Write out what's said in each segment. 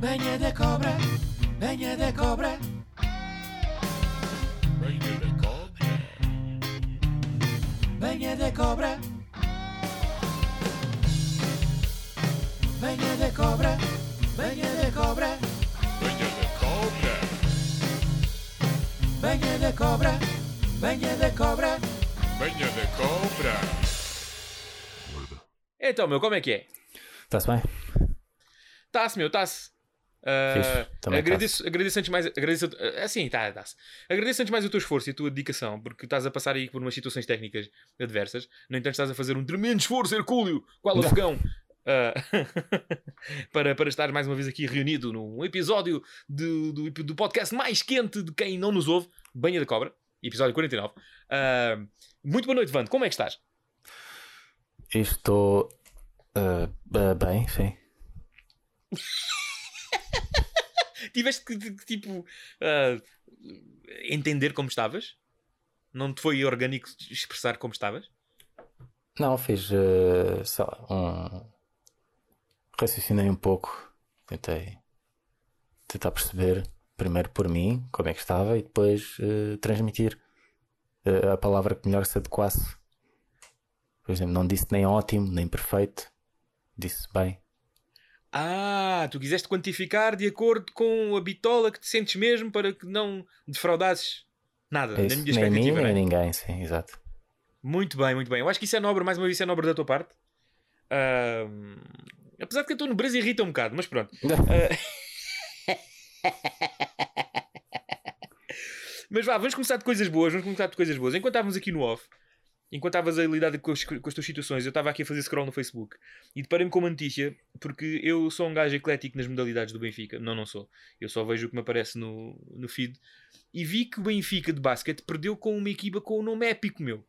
Banha da cobra, banha da cobra. Banha da cobra. Banha da cobra. Banha da cobra, banha da cobra. Banha da cobra. Banha da cobra, banha da cobra. Banha da cobra. Então, meu, como é que é? Está-se bem? Tá-se, meu, tá-se. Ah, Fixe, também agradeço, agradeço antes mais. Agradeço, ah, assim, tá, tá-se. Agradeço antes mais o teu esforço e a tua dedicação, porque estás a passar aí por umas situações técnicas adversas. No entanto, estás a fazer um tremendo esforço, Hercúleo, qual afegão, ah, para, para estar mais uma vez aqui reunido num episódio do, do, do podcast mais quente de quem não nos ouve, Banha da Cobra, episódio 49. Ah, muito boa noite, Vando, como é que estás? Estou ah, bem, sim. Tiveste que, tipo, ah, entender como estavas? Não te foi orgânico expressar como estavas? Não, fiz, ah, sei lá, um... Raciocinei um pouco. Tentei tentar perceber, primeiro por mim, como é que estava e depois ah, transmitir ah, a palavra que melhor se adequasse. Por exemplo, não disse nem ótimo, nem perfeito. Disse bem. Ah, tu quiseste quantificar de acordo com a bitola que te sentes mesmo para que não defraudasses nada, É na isso, minha nem a mim, expectativa. nem a né? ninguém, sim, exato. Muito bem, muito bem. Eu acho que isso é nobre, mais uma vez, isso é nobre da tua parte. Ahm, apesar de que eu estou no Brasil irrita um bocado, mas pronto. Mas vá, vamos começar de coisas boas, vamos começar de coisas boas. Enquanto estávamos aqui no off, enquanto estavas a lidar com as, com as tuas situações, eu estava aqui a fazer scroll no Facebook e deparei-me com uma notícia, porque eu sou um gajo eclético nas modalidades do Benfica. Não, não sou. Eu só vejo o que me aparece no, no feed. E vi que o Benfica de basquete perdeu com uma equipa com um nome épico, meu.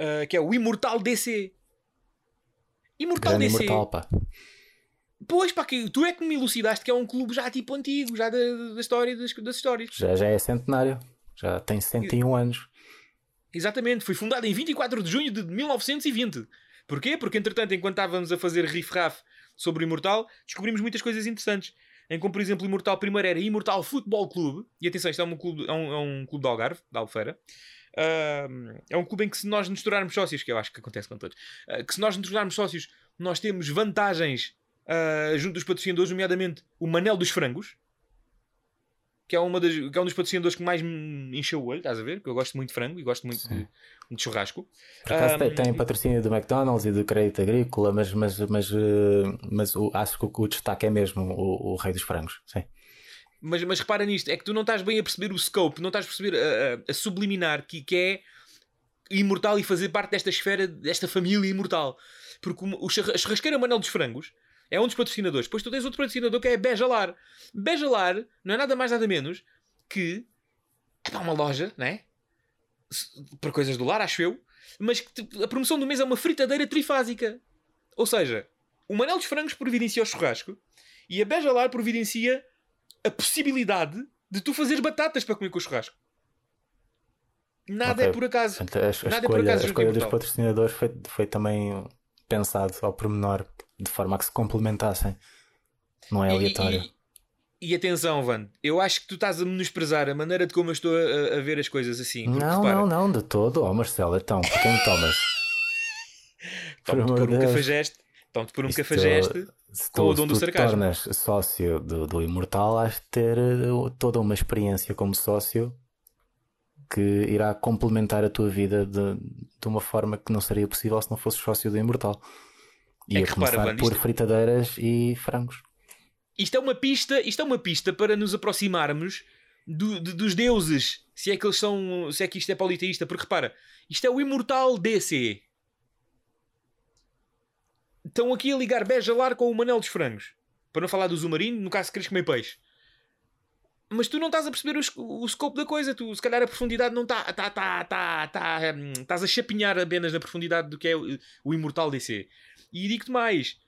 Ah, que é o Imortal DC. Imortal Grande DC. imortal, pá. Pois, pá, que tu é que me elucidaste que é um clube já tipo antigo, já da, da história das, das histórias. Já, já é centenário. Já tem 101 anos. Exatamente, foi fundado em 24 de junho de 1920. Porquê? Porque, entretanto, enquanto estávamos a fazer riff-raff sobre o Imortal, descobrimos muitas coisas interessantes. Em como, por exemplo, o Imortal primeiro era Imortal Futebol Clube. E atenção, isto é um clube, é um, é um clube de Algarve, da Albufeira. Ahm, é um clube em que se nós nos tornarmos sócios, que eu acho que acontece com todos, ah, que se nós nos tornarmos sócios, nós temos vantagens ah, junto dos patrocinadores, nomeadamente o Manel dos Frangos, que é, uma das, que é um dos patrocinadores que mais me encheu o olho, estás a ver? Que eu gosto muito de frango e gosto muito de, de churrasco. Por acaso tem, Ahm, tem patrocínio do McDonald's e do Crédito Agrícola, mas, mas, mas, eh, mas o- acho que o, o destaque é mesmo o, o Rei dos Frangos. Sim. Mas, mas repara nisto, é que tu não estás bem a perceber o scope, não estás a perceber a, a- a subliminar que, que é imortal e fazer parte desta esfera, desta família imortal. Porque o, o a churrasqueira Manel dos Frangos é um dos patrocinadores. Depois tu tens outro patrocinador que é a Bejalar. Bejalar não é nada mais nada menos que é uma loja, né? Para coisas do lar, acho eu. Mas que a promoção do mês é uma fritadeira trifásica. Ou seja, o Manel dos Frangos providencia o churrasco e a Bejalar providencia a possibilidade de tu fazeres batatas para comer com o churrasco. Nada Ok. é por acaso. Portanto, a, a Nada é por escolha, acaso a escolha dos patrocinadores foi, foi também pensado ao pormenor, de forma a que se complementassem. Não é E- aleatório. E, e atenção, Van, eu acho que tu estás a menosprezar a maneira de como eu estou a, a ver as coisas assim. Não, repara, não, não, de todo. Oh, Marcelo, então, quem me tomas? por um Deus. cafajeste, estão-te por um Isto- cafajeste se com o tu, dom se do sarcasmo. tornas sócio do, do Imortal, has de ter eh, toda uma experiência como sócio que irá complementar a tua vida de, de uma forma que não seria possível se não fosses sócio do Imortal. E É a que repara, começar Wanda, por isto- fritadeiras e frangos. Isto é uma pista, isto é uma pista para nos aproximarmos do- de- dos deuses, se é que eles são, se é que isto é politeísta, porque repara, isto é o imortal DC. Estão aqui a ligar Bejalar com o Manel dos Frangos. Para não falar do Zumarino, no caso se queres comer peixe. Mas tu não estás a perceber o, o scope da coisa. Tu, se calhar a profundidade não está. Tá, tá, tá, tá, hum, estás a chapinhar apenas na profundidade do que é o, o Imortal DC. E digo-te mais.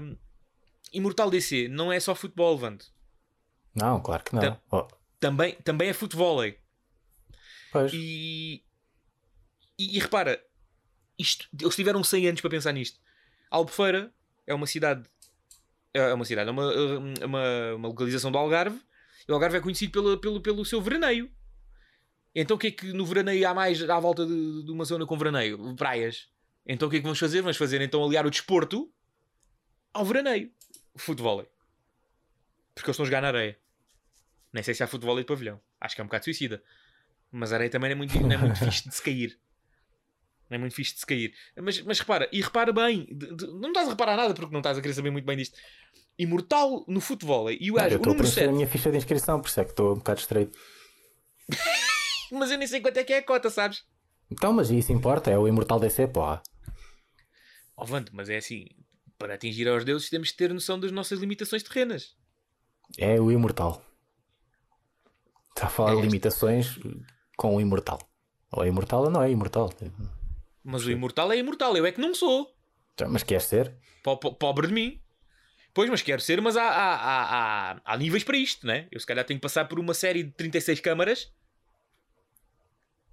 hum, Imortal DC não é só futebol, Vando. Não, claro que não. Tam- Oh, Também, também é futebol. pois. E, e, e repara, isto, eles tiveram 100 anos para pensar nisto. Albufeira é uma cidade É uma cidade, é uma, é uma, uma localização do Algarve. E o Algarve é conhecido pelo, pelo, pelo seu veraneio. Então o que é que no veraneio há mais à volta de, de uma zona com veraneio? Praias. Então o que é que vamos fazer? Vamos fazer então aliar o desporto ao veraneio. Futebol. Porque eles estão a jogar na areia. Nem sei se há futebol de pavilhão. Acho que é um bocado suicida. Mas a areia também não é muito, não é muito fixe de se cair. Não é muito fixe de se cair. Mas, mas repara, e repara bem, de- de- não estás a reparar nada porque não estás a querer saber muito bem disto. Imortal no futebol. E o Não, gajo, o número preencher a 7. minha ficha de inscrição, por isso é que estou um bocado estreito. Mas eu nem sei quanto é que é a cota, sabes? Então, mas isso importa, é o Imortal DC, porra. Vando, mas é assim. Para atingir aos deuses temos que ter noção das nossas limitações terrenas. É o Imortal. Está a falar É de limitações com o Imortal. Ou é Imortal ou não é Imortal. Mas o imortal é imortal. Eu é que não sou. Mas queres ser? Po- po- Pobre de mim. Pois, mas quero ser, mas há, há, há, há, há níveis para isto, né? Eu se calhar tenho que passar por uma série de 36 câmaras,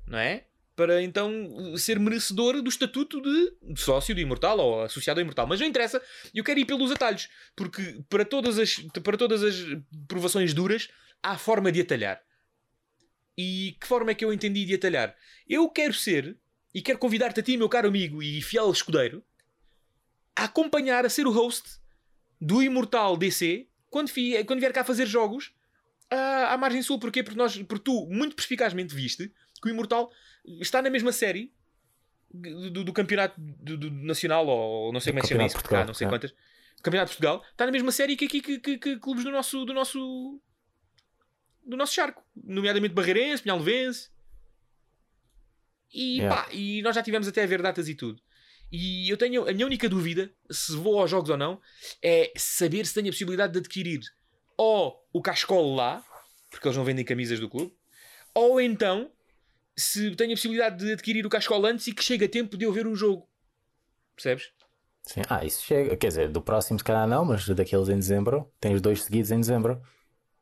não é? Para então ser merecedor do estatuto de sócio do Imortal ou associado ao Imortal. Mas não interessa, eu quero ir pelos atalhos, porque para todas as, para todas as provações duras há forma de atalhar. E que forma é que eu entendi de atalhar? Eu quero ser, e quero convidar-te a ti, meu caro amigo e fiel escudeiro, a acompanhar, a ser o host do Imortal DC quando, quando vier cá fazer jogos à, à margem sul. Porquê? Porque, nós, porque tu, muito perspicazmente, viste que o Imortal está na mesma série do, do campeonato do, do nacional, ou não sei como é que se chama isso, Portugal, cá, não sei é. quantas. Campeonato de Portugal está na mesma série que aqui que, que- que clubes do nosso, do nosso do nosso charco, nomeadamente Barreirense, Pinhalvense. E, Yeah. pá, e nós já tivemos até a ver datas e tudo. E eu tenho a minha única dúvida, se vou aos jogos ou não, é saber se tenho a possibilidade de adquirir ou o cascolo lá, porque eles não vendem camisas do clube, ou então se tenho a possibilidade de adquirir o cascolo antes e que chegue a tempo de eu ver o jogo. Percebes? Sim. Ah, isso chega. Quer dizer, do próximo se calhar não, mas daqueles em dezembro, tens dois seguidos em dezembro.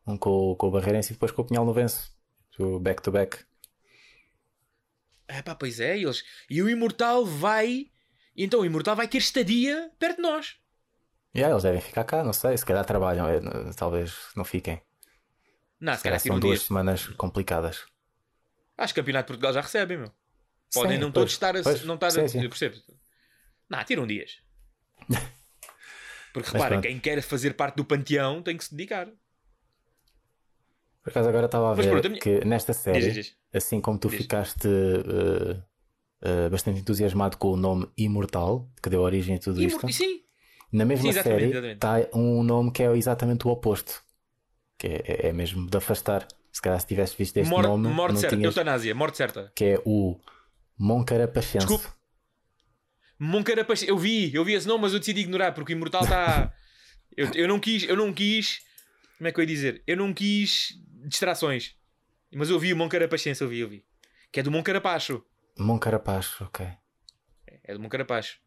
Um com, o- com o Barreirense e depois com o Pinhal Novense. O Back to back. Ah, pá, pois é, eles. E o Imortal vai. Então o Imortal vai ter estadia perto de nós. E aí, eles devem ficar cá, não sei. Se calhar trabalham, é, talvez não fiquem. Não, se Se calhar calhar são duas dias. semanas complicadas. Acho que o Campeonato de Portugal já recebem, meu. Podem Sim, não pois, todos estar a. pois, não estar sim, a sim. Não, tiram dias. Porque repara, quem quer fazer parte do panteão tem que se dedicar. Por acaso agora estava a ver pronto, a minha- que nesta série, Diz, diz, assim como tu Diz. ficaste eh, eh, bastante entusiasmado com o nome Imortal, que deu origem a tudo Imor- isto, Sim, na mesma Sim, exatamente, série está um nome que é exatamente o oposto. Que é- é mesmo de afastar. Se calhar se tivesse visto este Mor- nome, morte não certa, tinhas... eutanásia, morte certa. que é o Moncarapachense. Desculpe. Moncarapax, eu vi, eu vi esse nome, mas eu decidi ignorar porque o Imortal está. eu, eu não quis, eu não quis. Como é que eu ia dizer? Eu não quis distrações. Mas eu vi o Moncarapaxense, eu vi, eu vi. Que é do Moncarapacho. Moncarapacho, ok. É do Moncarapacho.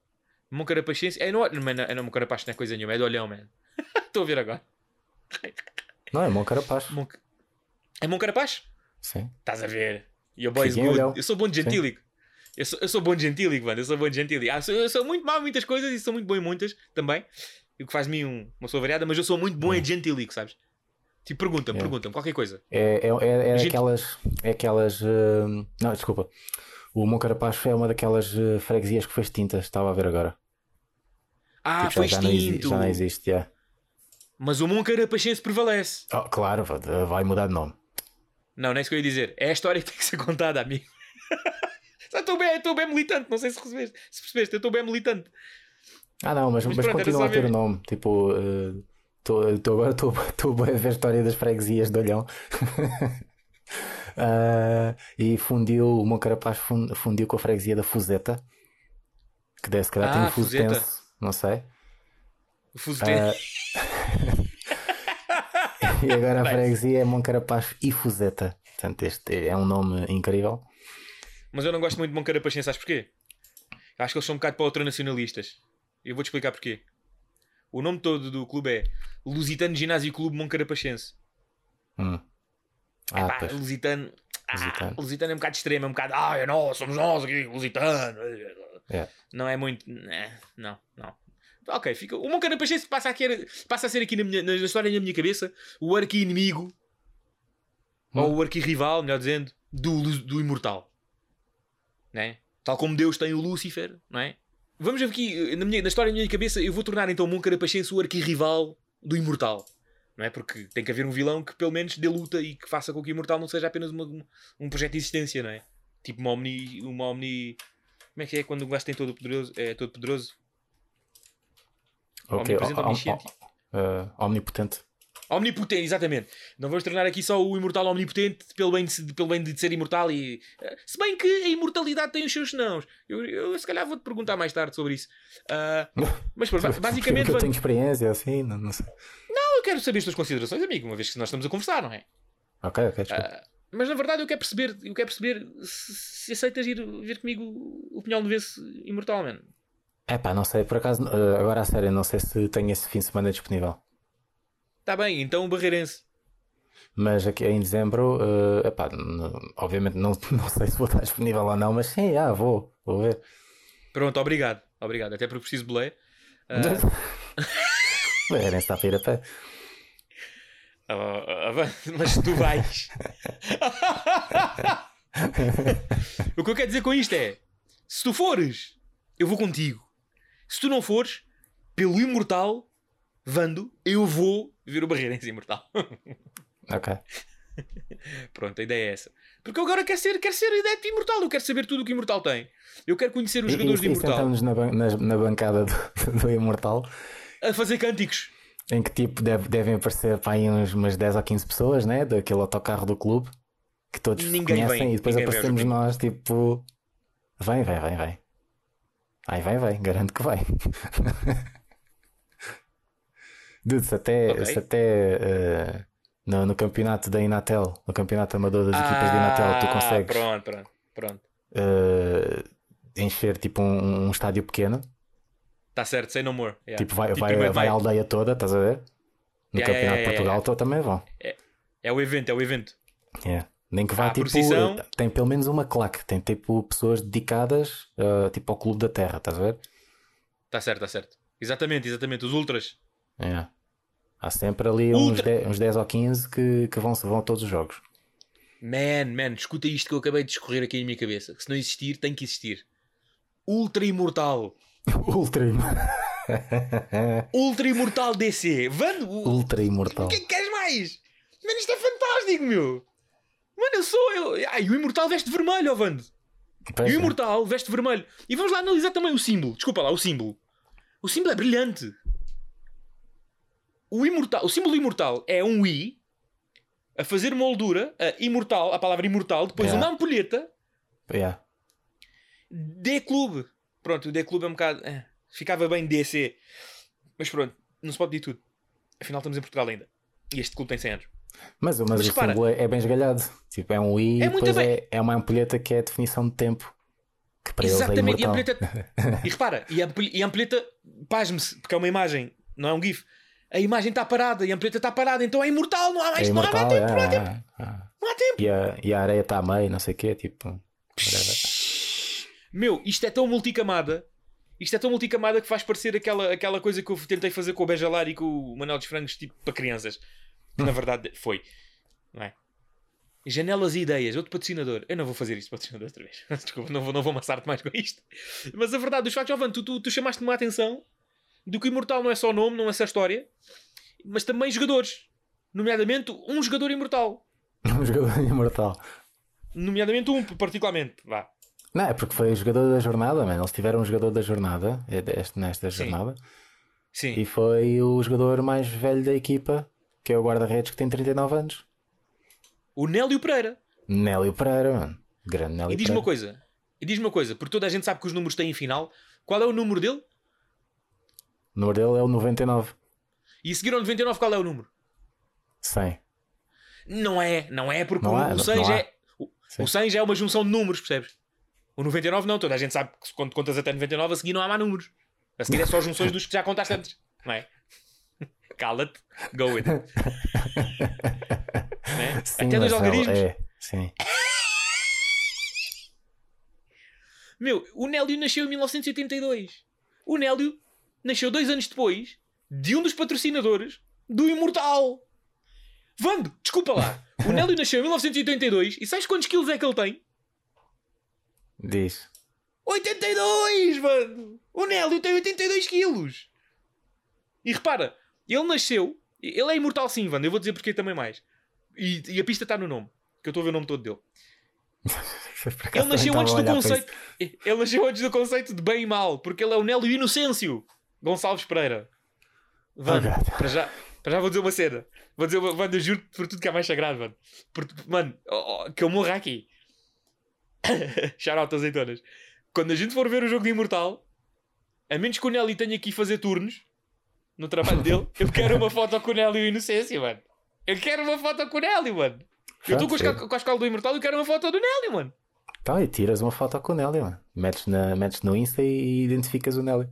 Moncarapaxense. É no, mas não, é no Moncarapacho, não é coisa nenhuma, é do Olhão, man. Estou a ver agora. Não, é Moncarapacho. Monc... É Moncarapacho? Sim. Estás a ver? E o boys Fiquem good. Olhão. Eu sou bom de gentílico. Eu sou, eu sou bom de gentílico, mano. Eu sou bom de gentílico. Ah, sou- eu sou muito mau em muitas coisas e sou muito bom em muitas também. O que faz de mim um- uma pessoa variada, mas eu sou muito bom em gentílico, sabes? Tipo, pergunta-me, Yeah. pergunta-me, qualquer coisa. É, é, é, é Gente- aquelas. É aquelas. eh, Não, desculpa. O Moncarapacho é uma daquelas eh, freguesias que foi extinta, estava a ver agora. Ah, Tipo, foi já, já, não exi- extinto. já não existe, já. Mas o Moncarapaxense prevalece. Oh, claro, vai mudar de nome. Não, não é isso que eu ia dizer. É a história que tem que ser contada, amigo. Estou bem, estou bem militante, não sei se recebeste. Se percebeste, eu estou bem militante. Ah, não, mas, Mas mas, pronto, continua a ter o nome. Tipo, eh, tô- tô- agora estou a ver a história das freguesias de Olhão. Ah, e fundiu, o Moncarapacho fun- fundiu com a freguesia da Fuseta, que deve se calhar Ah, tem Fuseta. Fusetense, não sei. O Fuzetense. Ah, e agora a freguesia é Moncarapacho e Fuseta. Portanto, este é um nome incrível. Mas eu não gosto muito de Moncarapaxense, sabes porquê? Acho que eles são um bocado para ultranacionalistas. Eu vou-te explicar porquê. O nome todo do clube é Lusitano Ginásio Clube Moncarapaxense. Hum. Ah, Pá, pois. Lusitano... Ah, Lusitano. Lusitano é um bocado extremo, é um bocado... Ah, é nós, somos nós aqui, Lusitano. É. Não é muito... né, Não, não. Ok, fica. O Moncara Pachense passa a, ser, passa a ser aqui na, minha, na história na minha cabeça o arqui-inimigo ou o arqui-rival, melhor dizendo, do, do Imortal. Né? Tal como Deus tem o Lúcifer, não é? Vamos ver aqui, na, minha, na história da minha cabeça, eu vou tornar então o Moncara Pachense o arqui-rival do Imortal. Não é? Porque tem que haver um vilão que pelo menos dê luta e que faça com que o Imortal não seja apenas uma- um- um projeto de existência, não é? Tipo uma Omni. Uma omni como é que é quando o gajo tem todo poderoso? É todo poderoso? Ok, Omnipresente, eh, omnipotente. Omnipotente, exatamente. Não vamos tornar aqui só o imortal omnipotente pelo bem de, pelo bem de ser imortal e. eh, Se bem que a imortalidade tem os seus senãos. Eu, eu se calhar vou-te perguntar mais tarde sobre isso. Ah, mas pronto, basicamente. eu tenho experiência assim, não, não sei. eu quero saber as tuas considerações, amigo, uma vez que nós estamos a conversar, não é? Ok, ok, desculpa. Ah, mas na verdade eu quero perceber, eu quero perceber se, se aceitas ir ver comigo o Pinhal de Vence imortal, mano. É pá, não sei, por acaso, eh, agora a sério, não sei se tenho esse fim de semana disponível. Está bem, então o Barreirense. Mas aqui em dezembro, eh, epá, obviamente não, não sei se vou estar disponível ou não, mas sim, ah, vou, vou ver. Pronto, obrigado. Obrigado. Até porque preciso de boleia. Ah, Verem se está a ir a pé. Ah, ah, ah, mas tu vais. o que eu quero dizer com isto é: se tu fores, eu vou contigo. Se tu não fores, pelo imortal, Vando, eu vou ver o Barreirense imortal. Ok. Pronto, a ideia é essa. Porque eu agora quero ser, quero ser adepto imortal. Eu quero saber tudo o que o imortal tem. Eu quero conhecer os E, jogadores e, de e imortal sentamos na, nas- na bancada do, do Imortal, a fazer cânticos. em que tipo deve- devem aparecer para aí uns, umas 10 ou 15 pessoas, né? Daquele autocarro do clube que todos Ninguém conhecem vem, e depois vem aparecemos nós, tipo, vem, vem, vem, vem. Ai, vai, vai, garanto que vai. Dude, se até, Ok. se até eh, no, no campeonato da Inatel, no campeonato amador das equipas da Inatel, tu Ah, consegues Pronto, pronto, pronto. eh, encher tipo um, um estádio pequeno, Está certo, say no more. Yeah. tipo, vai, Tipo, vai, vai a aldeia toda, estás a ver? No Yeah, campeonato yeah, Portugal também vão. É o evento, é o evento. Yeah. Nem que vá tipo. procissão. Tem pelo menos uma claque, tem tipo pessoas dedicadas eh, tipo ao Clube da Terra, estás a ver? Está certo, está certo. Exatamente, exatamente. Os ultras. Yeah. Há sempre ali uns, Ultra- 10, uns 10 ou 15 que, que vão, vão a todos os jogos. Man, man, escuta isto que eu acabei de escorrer aqui na minha cabeça. Que se não existir, tem que existir. Ultra Imortal. Ultra, im- Ultra Imortal DC. Vando. Ultra imortal. o que é que queres mais? Mano, isto é fantástico, meu. Mano, eu sou eu. Ai, o Imortal veste vermelho, ó Vando. Pois E o é. Imortal veste vermelho. E vamos lá analisar também o símbolo. Desculpa lá, o símbolo. O símbolo é brilhante. O, imortal, o símbolo imortal é um I a fazer moldura, a imortal, a palavra imortal, depois Yeah. uma ampulheta Yeah. D Clube. Pronto, o D Clube é um bocado. eh, ficava bem DC. Mas pronto, não se pode dizer tudo. Afinal, estamos em Portugal ainda. E este clube tem 100 anos. Mas, mas, Mas o repara. símbolo é, é bem esgalhado. Tipo, é um I É e depois é, é uma ampulheta que é a definição de tempo. Que para eles é Exatamente. E a imortal. ampulheta. e repara, e a, e a ampulheta, pasme-se, porque é uma imagem, não é um GIF. A imagem está parada e a ampulheta está parada, então é imortal, não há mais, É não há imortal, tempo, não há é, tempo, é, é. não há tempo. E, a, e a areia está a meio, não sei o quê. Tipo. Meu, isto é tão multicamada. Isto é tão multicamada que faz parecer aquela, aquela coisa que eu tentei fazer com o Bejalar e com o Manuel dos Frangos, tipo, para crianças. Que na verdade foi. Não é? Janelas e ideias, outro patrocinador. Eu não vou fazer isto patrocinador outra vez. Desculpa, não vou, não vou amassar-te mais com isto. Mas a verdade, dos factos, Jovan, tu, tu, tu chamaste-me a atenção do que o Imortal não é só nome, não é só história, mas também jogadores. Nomeadamente um jogador imortal. um jogador imortal. Nomeadamente um, particularmente. Vá. Não, é porque foi o jogador da jornada, mano. Eles tiveram um jogador da jornada, é nesta Sim. jornada, Sim. e foi o jogador mais velho da equipa, que é o guarda-redes que tem 39 anos. O Nélio Pereira. Nélio Pereira, mano. Grande Nélio E diz-me uma Pereira. coisa. E diz-me uma coisa, porque toda a gente sabe que os números têm final. Qual é o número dele? O número dele é o 99. E a seguir ao 99, qual é o número? 100. Não é, não é porque Não o, há, o não- 100 não já há. é. O, Sim. o 100 já é uma junção de números, percebes? O 99 não, toda a gente sabe que quando contas até 99, a seguir não há mais números. A seguir é só junções dos que já contaste antes, não é? Cala-te, go with it. Né? Sim, até dois Marcelo, algarismos. É, sim. Meu, o Nélio nasceu em 1982. O Nélio nasceu dois anos depois de um dos patrocinadores do Imortal. Vando, desculpa lá. O Nélio nasceu em 1982 e sabes quantos quilos é que ele tem? Diz. 82, mano! O Nélio tem 82 quilos! E repara, ele nasceu. Ele é imortal sim, Vando. Eu vou dizer porque também mais. E, e a pista está no nome. Que eu estou a ver o nome todo dele. Ele nasceu antes do conceito. Ele nasceu antes do conceito de bem e mal, porque ele é o Nélio Inocêncio Gonçalves Pereira. Vando, Oh, para já, para já vou dizer uma cena. Vou dizer, uma- Vando, eu juro por tudo que é mais sagrado, mano. Por- mano, oh, oh, que eu morra aqui. Shout out azeitonas. Quando a gente for ver o jogo de Imortal, a menos que o Nélio tenha que ir fazer turnos no trabalho dele, eu quero uma foto com o Nélio Inocência, mano. Eu quero uma foto com o Nélio, mano. Eu estou com, com a escola do Imortal e eu quero uma foto do Nélio, mano. Então, e tiras uma foto com o Nélio, mano. Metes, na, metes no Insta e identificas o Nélio.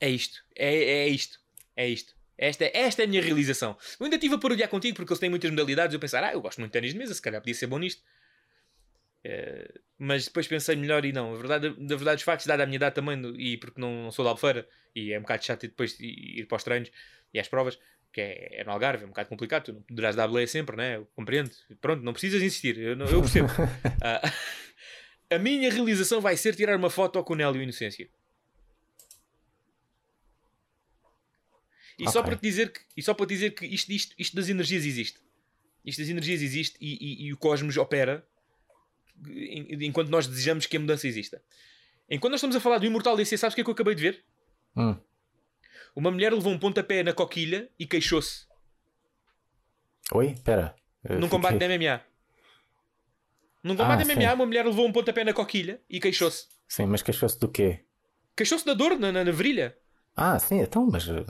É isto. É, é isto. É isto. Esta, esta é a minha realização. Eu ainda estive a parodiar contigo porque eles têm muitas modalidades. Eu pensar, ah, eu gosto muito de ténis de mesa, se calhar podia ser bom nisto. Eh, mas depois pensei melhor e não. A verdade, na verdade, os factos, dada a minha idade também, e porque não, não sou da Albufeira, e é um bocado chato depois ir para os treinos e às provas, que é, é no Algarve, é um bocado complicado. Tu não poderás dar boleia sempre, né? Eu compreendo. Pronto, não precisas insistir. Eu, eu percebo. Ah, a minha realização vai ser tirar uma foto com o Nélio Inocência. E só Ok. para te dizer que, e só para te dizer que isto, isto, isto das energias existe. Isto das energias existe e, e- e o cosmos opera enquanto nós desejamos que a mudança exista. Enquanto nós estamos a falar do Imortal DC, sabes o que é que eu acabei de ver? Hum. Uma mulher levou um pontapé na coquilha e queixou-se. Oi? Espera. Num fiquei- combate de MMA. Num combate Ah, de MMA, sim. uma mulher levou um pontapé na coquilha e queixou-se. Sim, mas queixou-se do quê? Queixou-se da dor na, na, na virilha. Ah, sim, então, mas. uh,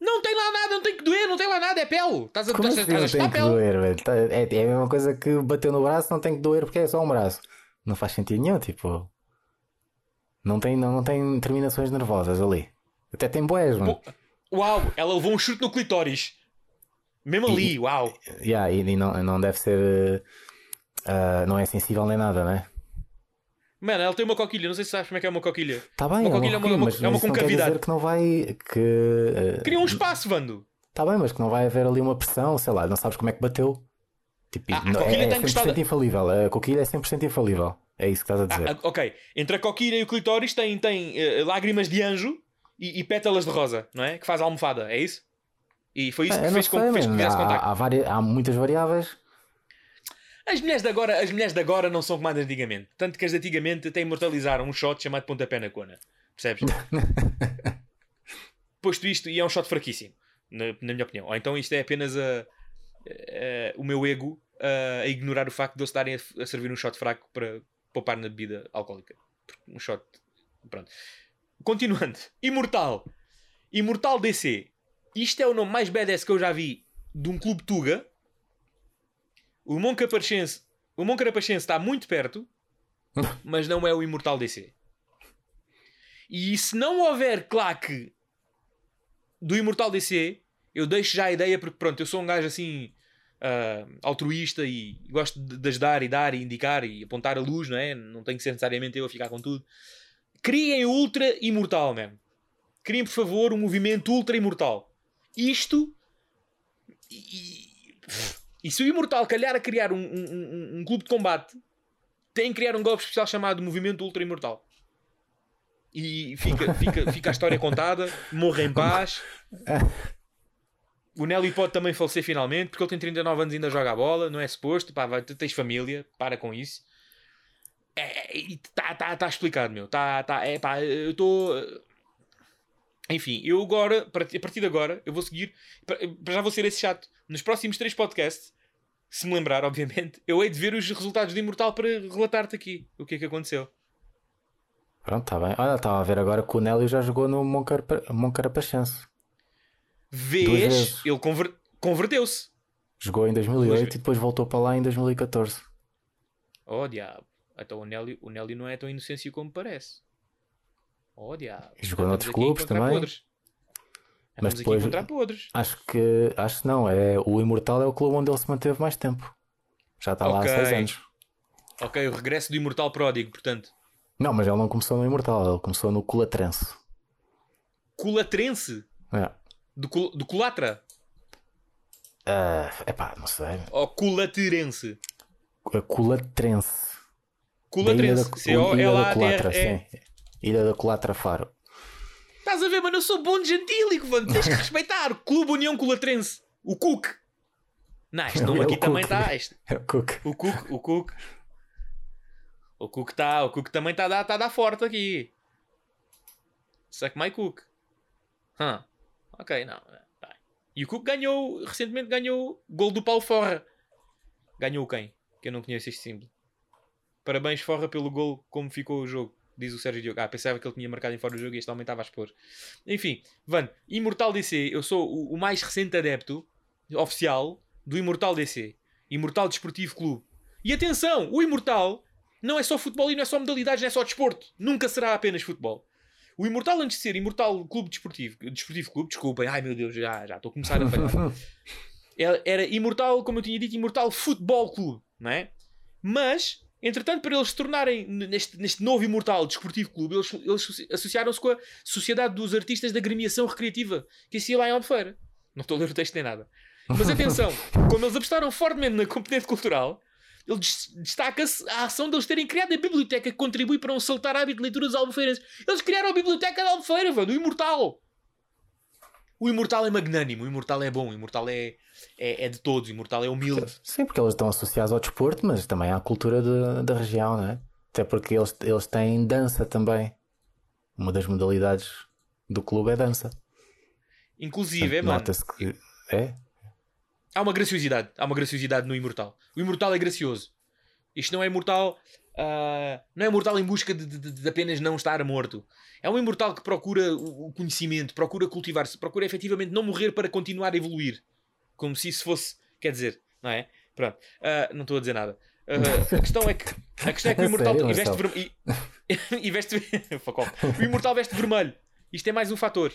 Não tem lá não tem que doer, não tem lá nada, é pele. Estás a, Como estás assim não a tem que pele. doer, velho? Tá- É, é a mesma coisa que bateu no braço, não tem que doer porque é só um braço. Não faz sentido nenhum, tipo. Não tem, não, não tem terminações nervosas ali. Até tem boés, mano. Uau, ela levou um chute no clitóris. Mesmo ali, uau. Yeah, e, e não, não deve ser. uh, uh, não é sensível nem nada, né? Mano, ela tem uma coquilha, não sei se sabes como é que é uma coquilha. Tá bem, Uma é coquilha é uma- coquilha, uma- mas, é uma mas isso não quer concavidade. dizer que não vai. Que. uh, Cria um espaço, Vando. Tá bem, mas que não vai haver ali uma pressão, sei lá, não sabes como é que bateu. Tipo, Ah, a não- coquilha é, é está 100% encostada. infalível. A coquilha é 100% infalível. É isso que estás a dizer. Ah, ah, ok, entre a coquilha e o clitóris tem, tem eh, lágrimas de anjo e, e pétalas de rosa, não é? Que faz a almofada, é isso? E foi isso Ah, que fez não com sei, que fez que tivesse há, contacto. há, várias- há muitas variáveis. As mulheres de agora, as mulheres de agora não são como as antigamente. Tanto que as de antigamente até imortalizaram um shot chamado pontapé na cona. Percebes? Posto isto, e é um shot fraquíssimo, na, na minha opinião. Ou então isto é apenas a, a- o meu ego a, a ignorar o facto de eles estarem a, a servir um shot fraco para poupar na bebida alcoólica. Um shot. Pronto. Continuando. Imortal. Imortal DC. Isto é o nome mais badass que eu já vi de um clube Tuga. O Moncarapachense o Moncarapachense está muito perto, mas não é o Imortal DC. E se não houver claque do Imortal DC, eu deixo já a ideia, porque pronto, eu sou um gajo assim ah, altruísta e gosto de, de ajudar e dar e indicar e apontar a luz, não é? Não tenho que ser necessariamente eu a ficar com tudo. Criem Ultra Imortal, mesmo. Criem, por favor, um movimento Ultra Imortal. Isto. E, e se o Imortal calhar a criar um, um- um- um clube de combate, tem que criar um golpe especial chamado Movimento Ultra Imortal. E fica, fica, fica a história contada, morre em paz. O Nelly pode também falecer finalmente, porque ele tem 39 anos e ainda joga a bola, não é suposto. Pá, vai, tens família, para com isso. Está tá, tá explicado, meu. Tá, tá, é, pá, eu estou. Enfim, eu agora, a partir de agora, eu vou seguir. Já vou ser esse chato. Nos próximos três podcasts, se me lembrar, obviamente, eu hei de ver os resultados do Imortal para relatar-te aqui o que é que aconteceu. Pronto, tá bem. Olha, estava a ver agora que o Nélio já jogou no Moncarapa- Moncarapachense. Vês, ele conver- converteu-se. Jogou em Duas 2008 vezes. e depois voltou para lá em 2014. Oh, diabo. Então o Nelly, o Nelly não é tão inocêncio como parece. Oh, diabo. Jogou Já noutros clubes também. Podres. Mas depois- podres. Acho que. Acho que não. É, o Imortal é o clube onde ele se manteve mais tempo. Já está lá Ok. há 6 anos. Ok, o regresso do Imortal Pródigo, portanto. Não, mas ele não começou no Imortal, ele começou no Culatrense. Culatrense? É. Do, cul- do Culatra? Ah, epá, não sei. Ou Culaterense? A Culatrense. Da Ilha Culatrense. da- Ilha da C-O-L-A-T-R-E. Culatra, sim. Ilha da Culatra Faro. Estás a ver, mano? Eu sou bom de gentílico, mano. Tens que respeitar. Clube União Culatrense. O Cook. Não, este nome É aqui também está. Este... É o Cook. O Cook, o Cook. O Cook tá, o Cook também está a dar, tá a dar forte aqui. Suck my Cook. Hã. Ok, não. Tá. E o Cook ganhou, recentemente ganhou gol do Paulo Forra. Ganhou quem? Que eu não conheço este símbolo. Parabéns, Forra, pelo gol, como ficou o jogo. Diz o Sérgio Diogo. Ah, pensava que ele tinha marcado em fora do jogo e este homem estava a expor. Enfim, Van, Imortal DC. Eu sou o, o mais recente adepto oficial do Imortal DC. Imortal Desportivo Clube. E atenção, o Imortal não é só futebol e não é só modalidades, não é só desporto. Nunca será apenas futebol. O Imortal, antes de ser Imortal Clube Desportivo, Desportivo Clube, desculpem, ai meu Deus, já, já estou a começar a falhar. Era, Imortal, como eu tinha dito, Imortal Futebol Clube, não é? Mas, entretanto, para eles se tornarem neste, neste novo Imortal Desportivo Clube, eles, eles associaram-se com a Sociedade dos Artistas da Gremiação Recreativa, que assim lá em Albufeira. Não estou a ler o texto nem nada. Mas atenção, como eles apostaram fortemente na componente cultural, ele des- destaca-se a ação deles terem criado a biblioteca que contribui para um saltar hábito de leitura dos albufeirenses. Eles criaram a biblioteca da Albufeira, velho, o Imortal. O Imortal é magnânimo, o Imortal é bom, o Imortal é, é, é de todos, o Imortal é humilde. Sim, porque eles estão associados ao desporto, mas também à cultura de- da região, não é? Até porque eles, eles têm dança também. Uma das modalidades do clube é dança. Inclusive, é, mano, que. É? Há uma graciosidade, há uma graciosidade no Imortal. O Imortal é gracioso. Isto não é imortal, ah, não é imortal em busca de, de- de apenas não estar morto. É um imortal que procura o o conhecimento, procura cultivar-se, procura efetivamente não morrer para continuar a evoluir. Como se isso fosse, quer dizer, não é? Pronto, Ah, não estou a dizer nada. Ah, a questão é que a questão é que o imortal Sério, veste, ver... e... e veste... O imortal veste vermelho. Isto é mais um fator.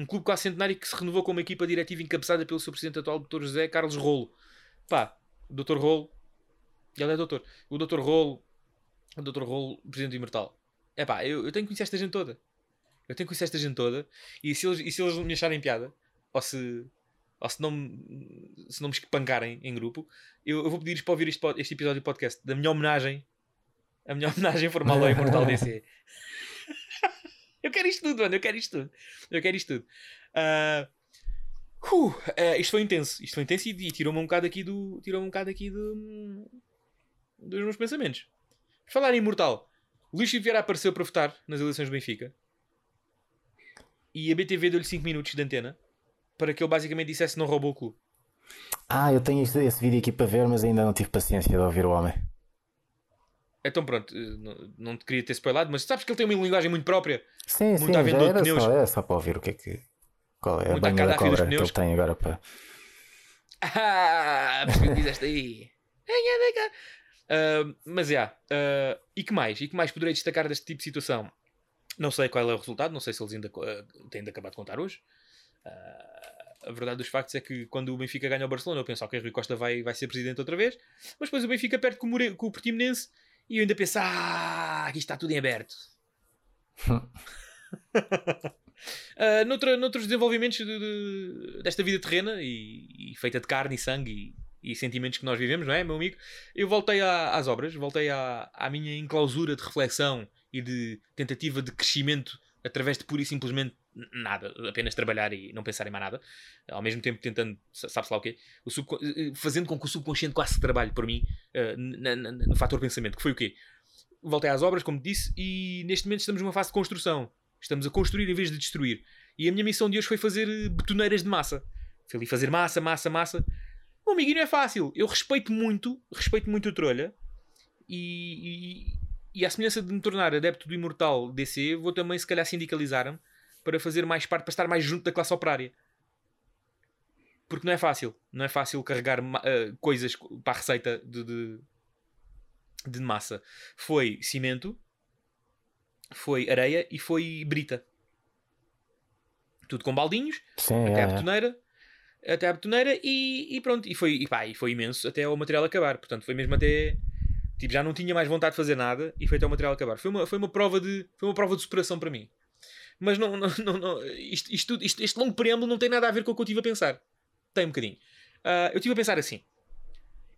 Um clube quase centenário que se renovou com uma equipa diretiva encabeçada pelo seu presidente atual, Dr. José Carlos Rolo. Pá, Dr. Rolo, ele é doutor. O Dr. Rolo, o Dr. Rolo, presidente do Imortal. É pá, eu, eu tenho que conhecer esta gente toda. Eu tenho que conhecer esta gente toda. E se eles, e se eles me acharem piada, ou se, ou se, não, se não me espancarem em grupo, eu, eu vou pedir-lhes para ouvir este, este episódio do podcast da minha homenagem. A minha homenagem formal ao Imortal DC. Eu quero isto tudo, mano. Eu quero isto tudo. Eu quero isto tudo. Ah, uh, ah, isto foi intenso. Isto foi intenso e, e tirou-me um bocado aqui do. Tirou-me um bocado aqui do, dos meus pensamentos. Por falar em Imortal, Luís Vieira apareceu para votar nas eleições do Benfica e a BTV deu-lhe 5 minutos de antena para que ele basicamente dissesse não roubou o clube. Ah, eu tenho esse, esse vídeo aqui para ver, mas ainda não tive paciência de ouvir o homem. Então pronto, eh, não, não te queria ter spoilado, mas sabes que ele tem uma linguagem muito própria. Sim, Muito sim, à venda de pneus. só, era só para ouvir o que é que. Qual é a Muito à banha da cobra que ele tem agora para. Ah, o que fizeste aí. Ah, mas já, ah, e que mais? E que mais poderei destacar deste tipo de situação? Não sei qual é o resultado, não sei se eles ainda ah, têm de acabar de contar hoje. Ah, a verdade dos factos é que quando o Benfica ganha o Barcelona, eu penso, ok, Rui Costa vai, vai ser presidente outra vez, mas depois o Benfica perde com o, More... com o Portimonense e eu ainda penso, ah, aqui está tudo em aberto. Uh, noutra- noutros desenvolvimentos de- de- desta vida terrena e, e feita de carne e sangue e, e sentimentos que nós vivemos, não é, meu amigo? Eu voltei à- às obras, voltei à, à minha enclausura de reflexão e de tentativa de crescimento através de pura e simplesmente nada, apenas trabalhar e não pensar em mais nada, ao mesmo tempo tentando, sa- sabe-se lá o quê, o subcon- eh, fazendo com que o subconsciente quase trabalhe por mim uh, no fator pensamento, que foi o quê? Voltei às obras, como disse, e neste momento estamos numa fase de construção. Estamos a construir em vez de destruir. E a minha missão de hoje foi fazer eh, betoneiras de massa. Foi ali fazer massa, massa, massa. E não é fácil. Eu respeito muito, respeito muito o Trolha. E, e, e à semelhança de me tornar adepto do Imortal DC, vou também se calhar sindicalizar-me para fazer mais parte, para estar mais junto da classe operária. Porque não é fácil. Não é fácil carregar eh, coisas para a receita de, de, de massa. Foi cimento, foi areia e foi brita. Tudo com baldinhos, Sim, até é, à é. betoneira, até à betoneira e, e pronto. E foi, e, pá, e foi imenso até o material acabar. Portanto, foi mesmo até, Tipo, já não tinha mais vontade de fazer nada e foi até o material acabar. Foi uma, foi uma, prova, de, foi uma prova de superação para mim. Mas não, não, não, não- isto, isto, isto- este longo preâmbulo não tem nada a ver com o que eu estive a pensar. Tem um bocadinho. Ah, eu estive a pensar assim: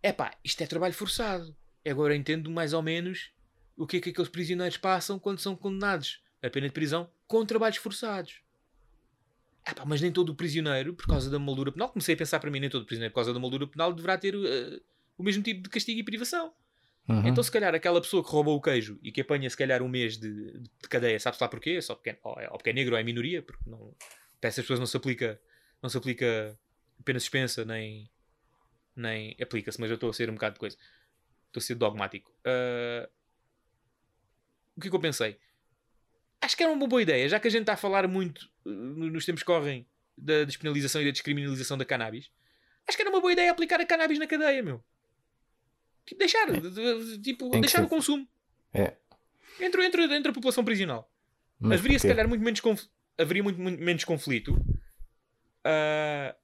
epá, isto é trabalho forçado. Agora entendo mais ou menos o que é que aqueles prisioneiros passam quando são condenados a pena de prisão com trabalhos forçados. Epá, mas nem todo o prisioneiro, por causa da moldura penal, comecei a pensar para mim, nem todo o prisioneiro, por causa da moldura penal, deverá ter ah, o mesmo tipo de castigo e privação. Uhum. Então, se calhar, aquela pessoa que roubou o queijo e que apanha, se calhar, um mês de, de cadeia, sabe-se lá porquê? Só porque é, ou, é, porque é negro ou é minoria, porque não, para essas pessoas não se aplica, não se aplica pena suspensa, nem, nem aplica-se, mas eu estou a ser um bocado de coisa. Estou a ser dogmático. Ah, o que é que eu pensei? Acho que era uma boa ideia, já que a gente está a falar muito uh, nos tempos que correm da despenalização e da descriminalização da cannabis. Acho que era uma boa ideia aplicar a cannabis na cadeia, meu. Tipo, deixar, de- de- tipo, deixar o consumo. É. Entre, entre, entre a população prisional. Mas haveria se calhar muito menos, conf- haveria muito, muito menos conflito. Ah,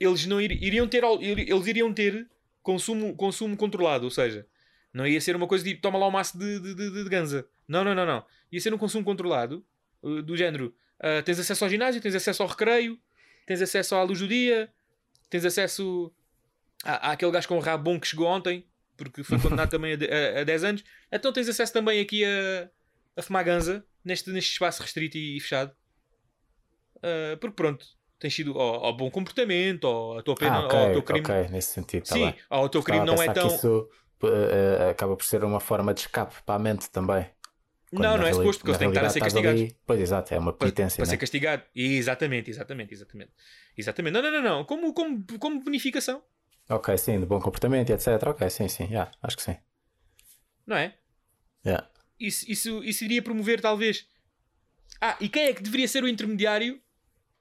eles não ir- iriam ter eles iriam ter consumo, consumo controlado, ou seja, não ia ser uma coisa de toma lá um maço de, de, de, de ganza. Não, não, não, não. Ia ser um consumo controlado, uh, do género: ah, tens acesso ao ginásio, tens acesso ao recreio, tens acesso à luz do dia, tens acesso à, àquele gajo com o rabo bom que chegou ontem, porque foi condenado também a, a, a 10 anos. Então tens acesso também aqui a, a fumar ganza neste, neste espaço restrito e fechado. Ah, porque pronto, tens sido ao, ao bom comportamento, ao, à tua pena, Ah, ok, ao teu crime. ok, nesse sentido, tá Sim, bem. ao teu crime a não é tão. que isso eh, acaba por ser uma forma de escape para a mente também. Quando Não, não é suposto, porque eles têm que estar a ser castigados. ali- Pois, exato, é uma Para, penitência, para né? ser castigado. Exatamente, exatamente, exatamente. Exatamente. Não, não, não, não. Como, como, como bonificação, Ok, sim, de bom comportamento, etc. Ok, sim, sim, yeah, acho que sim. não é? Yeah. Isso, isso, isso iria promover, talvez. Ah, e quem é que deveria ser o intermediário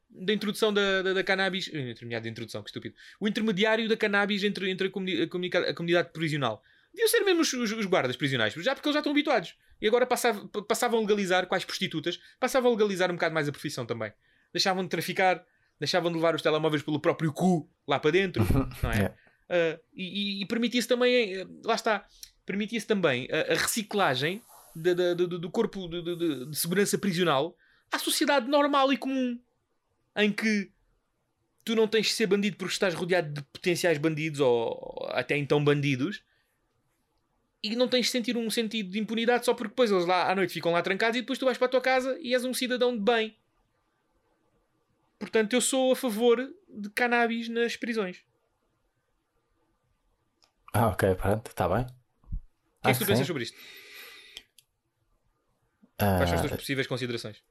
da introdução da, da, da cannabis? eh, Intermediário da introdução, que estúpido. O intermediário da cannabis entre, entre a, comuni- a comunica- a comunidade prisional. Deviam ser mesmo os, os- os guardas prisionais, já porque eles já estão habituados. E agora passava- passavam a legalizar, quais prostitutas, passavam a legalizar um bocado mais a profissão também. Deixavam de traficar, deixavam de levar os telemóveis pelo próprio cu lá para dentro, não é? Ah, e e- permitia-se também, eh, lá está, permitia-se também a, a reciclagem da- da- do, do- corpo de, de- de- de segurança prisional à sociedade normal e comum, em que tu não tens de ser bandido porque estás rodeado de potenciais bandidos ou até então bandidos e não tens de sentir um sentido de impunidade só porque depois eles lá à noite ficam lá trancados e depois tu vais para a tua casa e és um cidadão de bem. Portanto, eu sou a favor de cannabis nas prisões. Ah, ok, pronto, está bem. O que é que tu pensas sobre isto? Quais são as tuas Ah, possíveis considerações?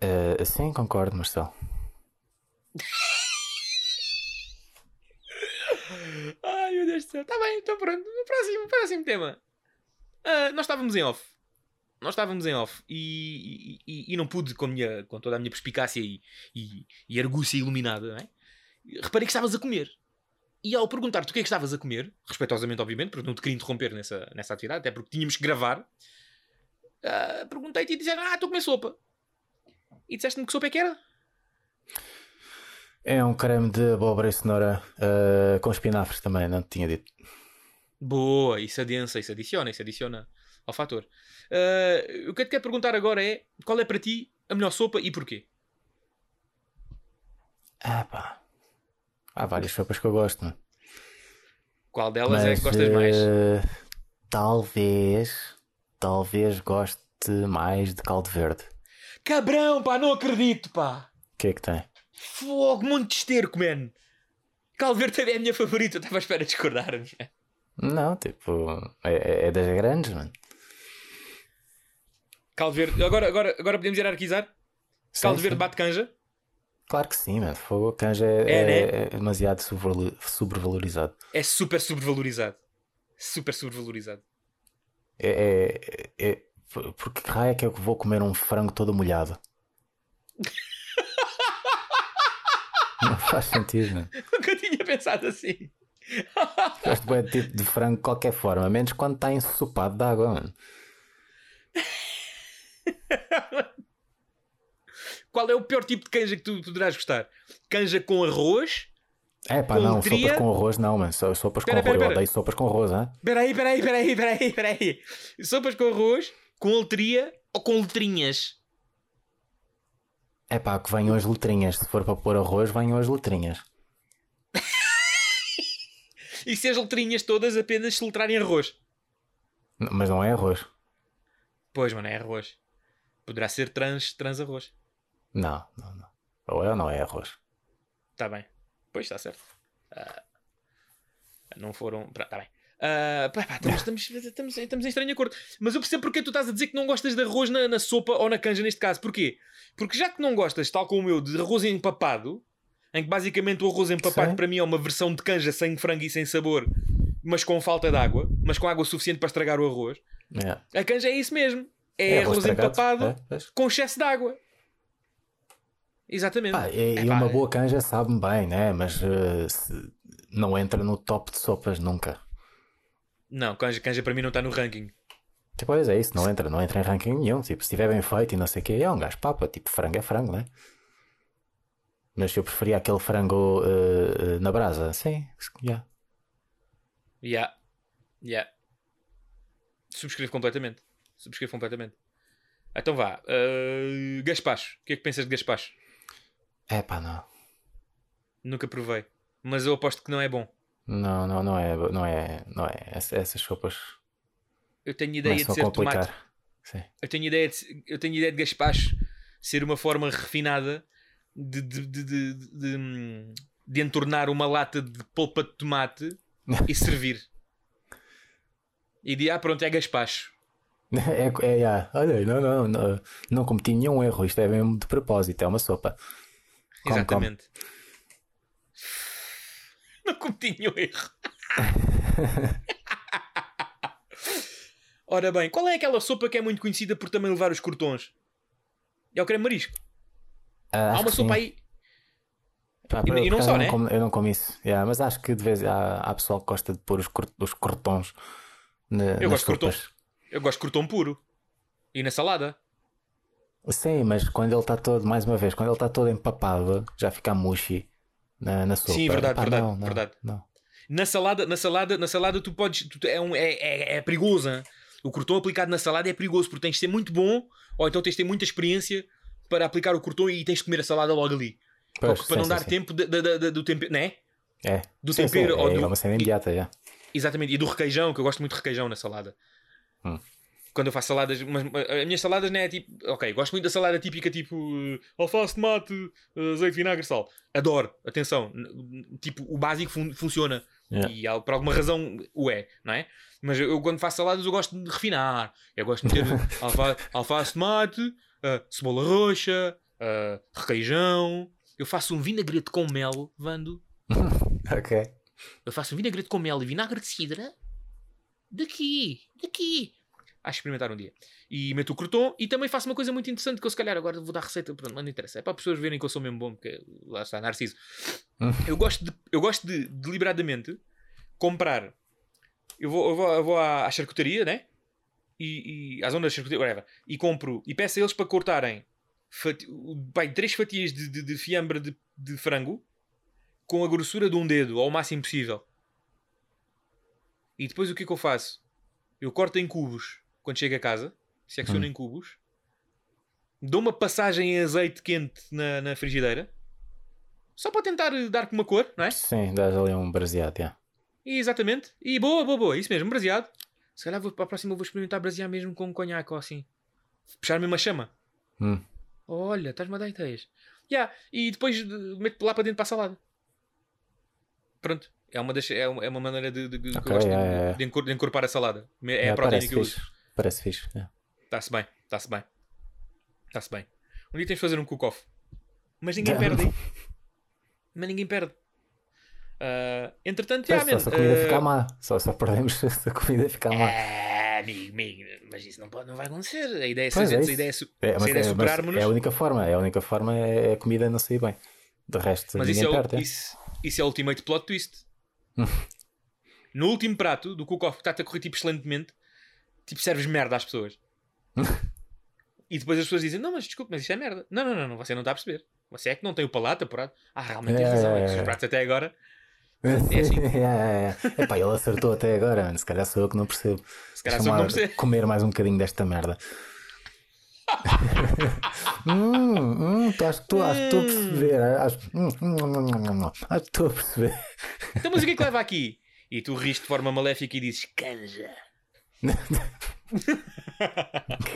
eh, sim, concordo, Marcelo. Ai meu Deus do céu. Está bem, então pronto. Próximo, próximo tema. Ah, nós estávamos em off. Nós estávamos em off e, e- e- não pude, com, minha, com toda a minha perspicácia e, e, e argúcia iluminada, é? reparei que estavas a comer. E ao perguntar-te o que é que estavas a comer, respeitosamente, obviamente, porque não te queria interromper nessa, nessa atividade, até porque tínhamos que gravar, ah, perguntei-te e disseram: Ah, estou a comer sopa. E disseste-me que sopa é que era? É um creme de abóbora e cenoura eh, com espinafres também, não te tinha dito. Boa, isso adensa, isso adiciona, isso adiciona ao fator. Ah, o que eu te quero perguntar agora é qual é para ti a melhor sopa e porquê? Ah, pá. Há várias sopas que eu gosto, não? Qual delas é que Mas, gostas mais? eh, talvez, talvez goste mais de caldo verde. Cabrão, pá, não acredito, pá! O que é que tem? Fogo, muito de esterco, man! Caldo verde é a minha favorita, eu estava à espera de discordar. Não, tipo, é, é- é das grandes, mano. Caldo verde, agora, agora, agora podemos hierarquizar? Sim, Caldo sim. verde bate canja? Claro que sim, mano. Fogo, canja é, É, né? é- é demasiado sobrevalo- sobrevalorizado. É super sobrevalorizado. Super sobrevalorizado. É, é, é- por- porque que raio é que eu vou comer um frango todo molhado? Não faz sentido, mano. Nunca tinha pensado assim. Gosto de tipo de frango de qualquer forma, menos quando está ensopado de água, mano. Qual é o pior tipo de canja que tu poderás gostar? Canja com arroz É pá, Com não, letria- sopas com arroz não, mano. So- Sopas com Pera, pera, arroz. Eu pera. odeio sopas com arroz, hã? Peraí, peraí, peraí, peraí, peraí. Sopas com arroz, com letria ou com letrinhas? É pá, que venham as letrinhas. Se for para pôr arroz, venham as letrinhas. E se as letrinhas todas apenas se letrarem arroz? Mas não é arroz. Pois, mano, é arroz. Poderá ser trans, trans arroz. Não, não, não. Ou é ou não é arroz. Está bem. Pois, está certo. Ah, não foram... Está bem. Ah, pá, pá, estamos, estamos, estamos, estamos em estranho acordo. Mas eu percebo porque tu estás a dizer que não gostas de arroz na, na sopa ou na canja neste caso. Porquê? Porque já que não gostas, tal como eu, de arroz empapado, em que basicamente o arroz empapado Sim. para mim é uma versão de canja sem frango e sem sabor, mas com falta de água, mas com água suficiente para estragar o arroz, É, a canja é isso mesmo. É, arroz, estragado. empapado É, com excesso de água. Exatamente. Pá, e, e Epá, uma boa canja sabe-me bem, né? Mas se- não entra no top de sopas nunca. Não, canja, canja para mim não está no ranking. Tipo, pois é isso, não entra, não entra em ranking nenhum. Tipo, se estiver bem feito e não sei o quê, é um gajo papa. Tipo, frango é frango, né? Mas eu preferia aquele frango eh, eh, na brasa. Sim, já. Yeah. Yeah. Subscrevo completamente. Subscrevo completamente. Então vá. Uh, gaspacho. O que é que pensas de gaspacho? É pá, não. Nunca provei. Mas eu aposto que não é bom. Não, não, não é, não é, não é. Ess- Essas sopas Eu tenho ideia de ser tomate. complicar. Sim. Eu tenho ideia de, eu tenho ideia de gaspacho ser uma forma refinada de, de, de, de, de, de entornar uma lata de polpa de tomate e servir. E de ah, pronto, é gaspacho. É, é, é, olha, não, não, não, não cometi nenhum erro. Isto é mesmo de propósito, é uma sopa. Come, Exatamente. Não cometi nenhum erro. Ora bem, qual é aquela sopa que é muito conhecida por também levar os cortões? É o creme marisco. Ah, Há uma sopa sim. aí. Pá, E- e não só, eu né? como, eu não como isso. Yeah, mas acho que de vez há, há pessoal que gosta de pôr os, cor- os cortons na, Eu nas gosto de cortons. Eu gosto de cortão puro. E na salada. Sim, mas quando ele está todo, mais uma vez, quando ele está todo empapado, já fica mushy na, na sopa. Sim, verdade, Pá, verdade, não, não, verdade. Não. Na salada, na salada, na salada tu podes. tu- é, um, é, é, é perigoso. hein? O cortão aplicado na salada é perigoso porque tens de ser muito bom ou então tens de ter muita experiência para aplicar o cortão e tens de comer a salada logo ali. Pois, para não sim, dar sim, tempo de- de- de- do tempero, né? É. do Sim, tempero ou é, do- é uma cena imediata, já. Exatamente, e do requeijão, que eu gosto muito de requeijão na salada. Hum. Quando eu faço saladas, mas as minhas saladas não é tipo. Ok, gosto muito da salada típica tipo eh, alface, tomate, eh, azeite, vinagre, sal. Adoro, atenção, tipo, o básico fun- funciona Yeah. e por alguma razão o é, não é? Mas eu, eu, quando faço saladas eu gosto de refinar. Eu gosto de ter alfa, alface, tomate, eh, cebola roxa, eh, requeijão. Eu faço um vinagrete com mel, Vando. Ok. Eu faço um vinagrete com mel e vinagre de cidra. Daqui, daqui. Acho experimentar um dia. E meto o croton e também faço uma coisa muito interessante que eu se calhar agora vou dar receita, pronto, mas não interessa. É para as pessoas verem que eu sou mesmo bom, porque lá está, Narciso. Eu gosto de, eu gosto de deliberadamente comprar. Eu vou, eu vou, eu vou à, à charcutaria, né? E, e à zona da charcutaria, whatever. E compro e peço a eles para cortarem fati, pai, três fatias de, de, de fiambre de, de frango com a grossura de um dedo, ao máximo possível. E depois o que é que eu faço? Eu corto em cubos quando chego a casa, secciono Hum. em cubos, dou uma passagem em azeite quente na, na frigideira, só para tentar eh, dar com uma cor, não é? Sim, dás ali um braseado, já. E, exatamente. E boa, boa, boa. Isso mesmo, braseado. Se calhar vou, para a próxima vou experimentar brasear mesmo com um conhaque ou assim. Puxar-me uma chama. Hum. Olha, estás-me a dar ideias. Yeah. E depois meto lá para dentro para a salada. Pronto. É uma, das, é uma, é uma maneira de, de, de- que eu gosto de- é, é. de, encor- de encorpar a salada. É Já, a proteína que eu fixe. uso. Parece fixe. é. Está-se bem, está-se bem. Está-se bem. Um dia tens de fazer um cook-off. Mas ninguém perde. hein? Mas ninguém perde. Ah, entretanto, já, só man, se a comida ah, ficar má. Só, só perdemos se a comida ficar má. É, amigo, amigo, mas isso não, pode, não vai acontecer. A ideia é, Pois é a isso. ideia é, su- É, mas, é é, mas superarmos-nos. é a única forma. É a única forma é a comida não sair bem. De resto, Mas isso é, o, perde. é. isso, isso é o ultimate plot twist. no último prato do cook-off que está a correr tipo excelentemente, tipo serves merda às pessoas. e depois as pessoas dizem: Não, mas desculpe, mas isto é merda. Não, não, não, não você não está a perceber. Você é que não tem o palato apurado. Ah, realmente É, tens razão. é, É, que os é. pratos até agora. É assim. é, é. Epá, ele acertou até agora. Se calhar sou eu que não percebo. Se calhar só Deixa-me não lá percebo. comer mais um bocadinho desta merda. Hum, hum, tu- acho que tu acho que estou a perceber. Acho, hum, hum, hum, hum, hum, hum. acho que estou a perceber. Então, mas o que é que leva aqui? E tu riste de forma maléfica e dizes canja.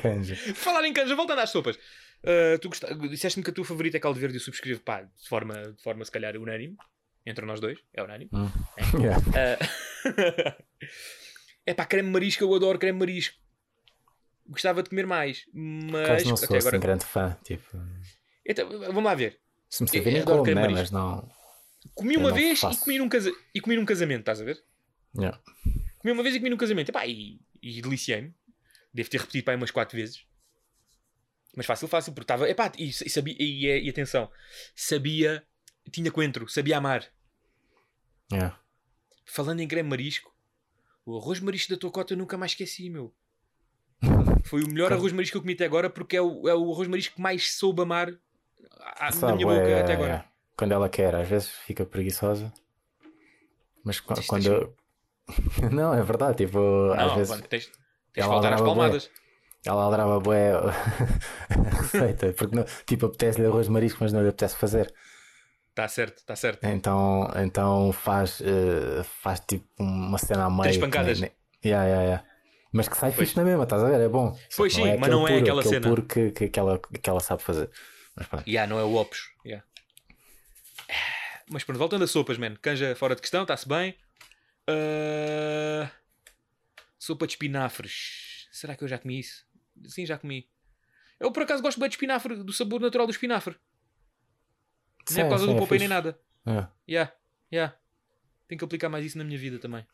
Canja. Falar em canja, voltando às sopas. Uh, tu gosta... disseste-me que a tua favorita é caldo verde e eu subscrevo, pá, de forma, de forma se calhar unânime. Entre nós dois, é unânime. Hum. Yeah. é pá, creme marisco, eu adoro creme marisco. Gostava de comer mais, mas Quase não sou até assim agora. grande fã. Tipo, Então, vamos lá ver. se me Eu servir, nem adoro como, né? marisco. Mas não. Comi uma não vez e comi, num casa... e comi num casamento, estás a ver? Yeah. Comi uma vez e comi num casamento. Epá, e, e deliciei-me. Devo ter repetido para umas 4 vezes. Mas fácil, fácil, porque estava. Epá, e, e sabia, e, e atenção, sabia, tinha coentro, sabia amar. Yeah. Falando em creme marisco, o arroz marisco da tua cota eu nunca mais esqueci, meu. Foi o melhor arroz marisco que eu comi até agora porque é o, é o arroz marisco que mais soube amar à- na Sabe, minha boca é, até agora. é. Quando ela quer, às vezes fica preguiçosa. Mas quando. eu- não, é verdade. Tipo, às Não, vezes mano, tens, tens de ela voltar às ladrava bué. palmadas. ela aldrava bué a receita. Porque, não, tipo, apetece-lhe arroz marisco, mas não lhe apetece fazer. Está certo, está certo. Então, então faz, eh, faz tipo uma cena a meio. Três pancadas. nem- nem- Yeah, yeah, yeah. Mas que sai Pois. fixe na mesma, estás a ver? É bom. Pois que sim, mas não é puro, aquela cena. puro que, que, que, ela, que ela sabe fazer. Mas pronto. Ya, não é o Opus. ya. Mas pronto, voltando a sopas, man. Canja fora de questão, está-se bem. Ah, Sopa de espinafres. Será que eu já comi isso? Sim, já comi. Eu por acaso gosto bem de espinafre, do sabor natural do espinafre. Não é por causa do popei nem nada. É. Ya, ya. Tenho que aplicar mais isso na minha vida também.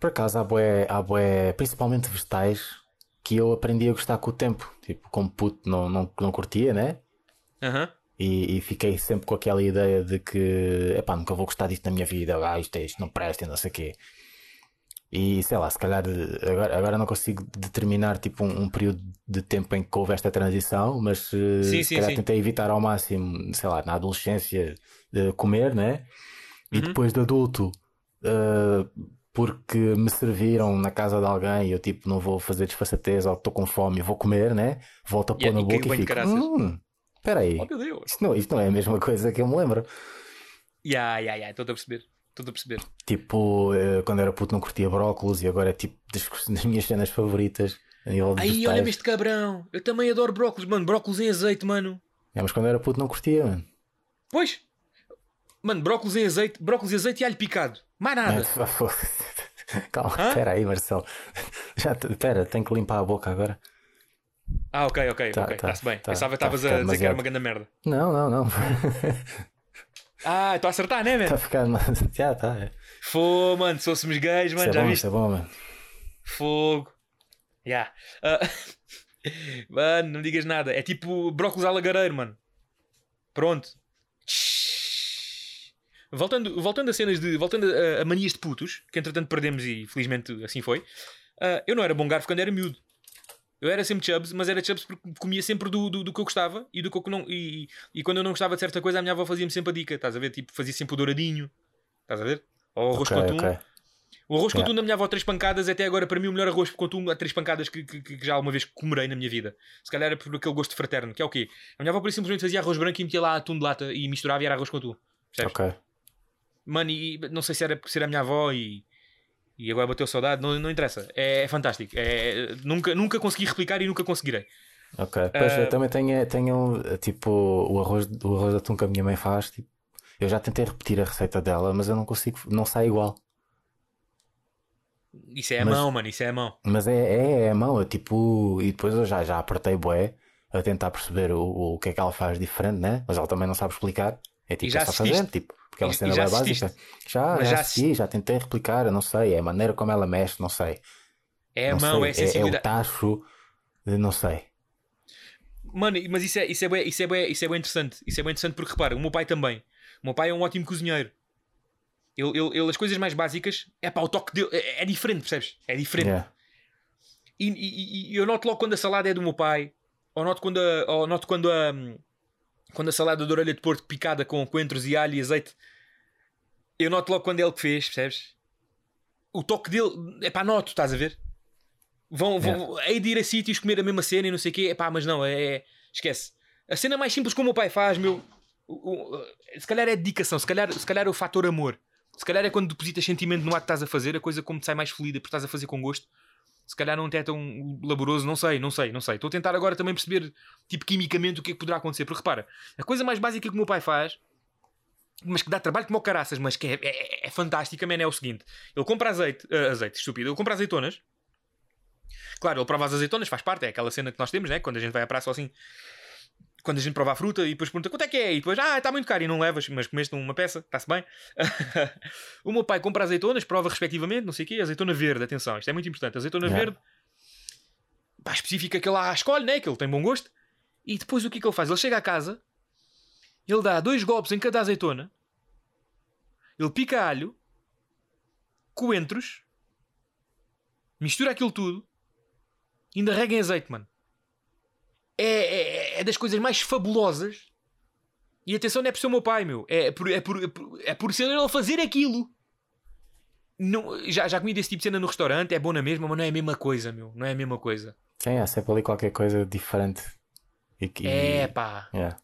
Por acaso há bué, há bué, principalmente vegetais, que eu aprendi a gostar com o tempo. Tipo, como puto não, não, não curtia, né? Aham. E, e fiquei sempre com aquela ideia de que, epá, nunca vou gostar disto na minha vida, ah, isto, é isto não presta, não sei o quê. E sei lá, se calhar eh, agora, agora não consigo determinar tipo um, um período de tempo em que houve esta transição, mas eh, Sim, se sim, calhar sim. tentei evitar ao máximo, sei lá, na adolescência, de comer, né? E Uhum. depois de adulto, eh, porque me serviram na casa de alguém e eu tipo não vou fazer desfaçatez ou estou com fome e vou comer, né? Volto a pôr Yeah, na boca e fico, hum, espera aí. Oh. Isto não, isto não é a mesma coisa que eu me lembro. Ya, ya, ya. Estou a perceber. Estou a perceber. Tipo, eh, quando era puto não curtia brócolis e agora é tipo das, das minhas cenas favoritas a nível de Aí, olha-me este cabrão. Eu também adoro brócolis, mano. Brócolis em azeite, mano. É, mas quando era puto não curtia, mano. Pois. Mano, brócolis em azeite, brócolis em azeite e alho picado. Mais nada. Calma, Hã? espera aí, Marcelo. Já, espera, tenho que limpar a boca agora. Ah, ok, ok, Tá, ok. tá, Está-se bem. tá, Pensava que tá a estavas a ficar dizer que era uma grande merda. Não, não, não. Ah, estou a acertar, né, Está a ficar. Já está. É. Fô, mano, se fôssemos gays, Isso mano, é já bom, viste? isso é bom, mano. Fogo. Ya. Ah, mano, não digas nada. É tipo brócolis à lagareiro, mano. Pronto. Voltando, voltando a cenas de. Voltando a, a manias de putos, que entretanto perdemos e felizmente assim foi. ah, eu não era bom garfo quando era miúdo. Eu era sempre chubs, mas era chubs porque comia sempre do, do, do que eu gostava e do que eu não. E, e quando eu não gostava de certa coisa, a minha avó fazia-me sempre a dica, estás a ver? Tipo, fazia sempre o douradinho, estás a ver? Ou o arroz Ok, com atum. ok. O arroz com atum da minha avó, três pancadas, até agora para mim o melhor arroz com atum a três pancadas que, que, que já alguma vez comerei na minha vida. Se calhar era por aquele gosto fraterno, que é o quê? A minha avó por isso simplesmente fazia arroz branco e metia lá atum de lata e misturava e era arroz com atum. Percebes? Ok. Mano, e não sei se era por ser a minha avó e, e agora bateu saudade, não, não interessa. É, é fantástico. É, nunca, nunca consegui replicar e nunca conseguirei. Ok. Pois Ah. eu também tenho, tenho tipo o arroz, o arroz de atum que a minha mãe faz. Tipo, eu já tentei repetir a receita dela, mas eu não consigo, não sai igual. Isso é a Mas- mão, mano, isso é a mão. Mas é, é, é a mão, eu tipo. E depois eu já, já apertei bué a tentar perceber o, o que é que ela faz diferente, né? Mas ela também não sabe explicar. É tipo, já é só fazer, tipo, é E- cena já básica. Já, Mas já assisti, já tentei replicar, eu não sei. É a maneira como ela mexe, não sei. É a não mão, sei. é a é, o sensibilidade. tacho, não sei. Mano, mas isso é, isso, é bem, isso, é bem, isso é bem interessante. Isso é bem interessante porque repara, o meu pai também. O meu pai é um ótimo cozinheiro. Ele, ele, ele- as coisas mais básicas, é pá, o toque dele é, é diferente, percebes? É diferente. Yeah. E, e- e- e eu noto logo quando a salada é do meu pai, ou noto quando a, ou noto quando a, quando a salada de orelha de porco picada com coentros e alho e azeite, eu noto logo quando é ele que fez, percebes? O toque dele, é pá, noto, estás a ver? Vão, vão, hei de ir a sítios comer a mesma cena e não sei o quê, é pá, mas não, é. Esquece. A cena mais simples como o meu pai faz, meu. o- o- se calhar é dedicação, se calhar, se calhar é o fator amor. Se calhar é quando depositas sentimento no ato que estás a fazer, a coisa como te sai mais fluida porque estás a fazer com gosto. Se calhar não é tão laboroso, não sei, não sei, não sei. Estou a tentar agora também perceber, tipo, quimicamente o que é que poderá acontecer. Porque repara, a coisa mais básica que o meu pai faz, mas que dá trabalho como caraças, mas que é, é, é fantástica, man, é o seguinte: ele compra azeite, ah, azeite, estúpido, ele compra azeitonas. Claro, ele prova as azeitonas, faz parte, é aquela cena que nós temos, né? Quando a gente vai à praça ou assim, quando a gente prova a fruta e depois pergunta quanto é que é, e depois, ah, está muito caro e não levas, mas comeste uma peça, está-se bem. o meu pai compra azeitonas, prova respectivamente, não sei o quê, azeitona verde, atenção, isto é muito importante, azeitona Yeah. verde, pá, específica que ele lá escolhe, né? Que ele tem bom gosto, e depois o que é que ele faz? Ele chega a casa, ele dá dois golpes em cada azeitona, ele pica alho, coentros, mistura aquilo tudo, e ainda rega em azeite, mano. É, é, é das coisas mais fabulosas. E atenção, não é por ser o meu pai, meu. É por, é por, é por, é por ser ele a fazer aquilo. Não, já, já comi desse tipo de cena no restaurante, é bom na mesma, mas não é a mesma coisa, meu. Não é a mesma coisa. Sim, há sempre ali qualquer coisa diferente. E que, É pá. Yeah.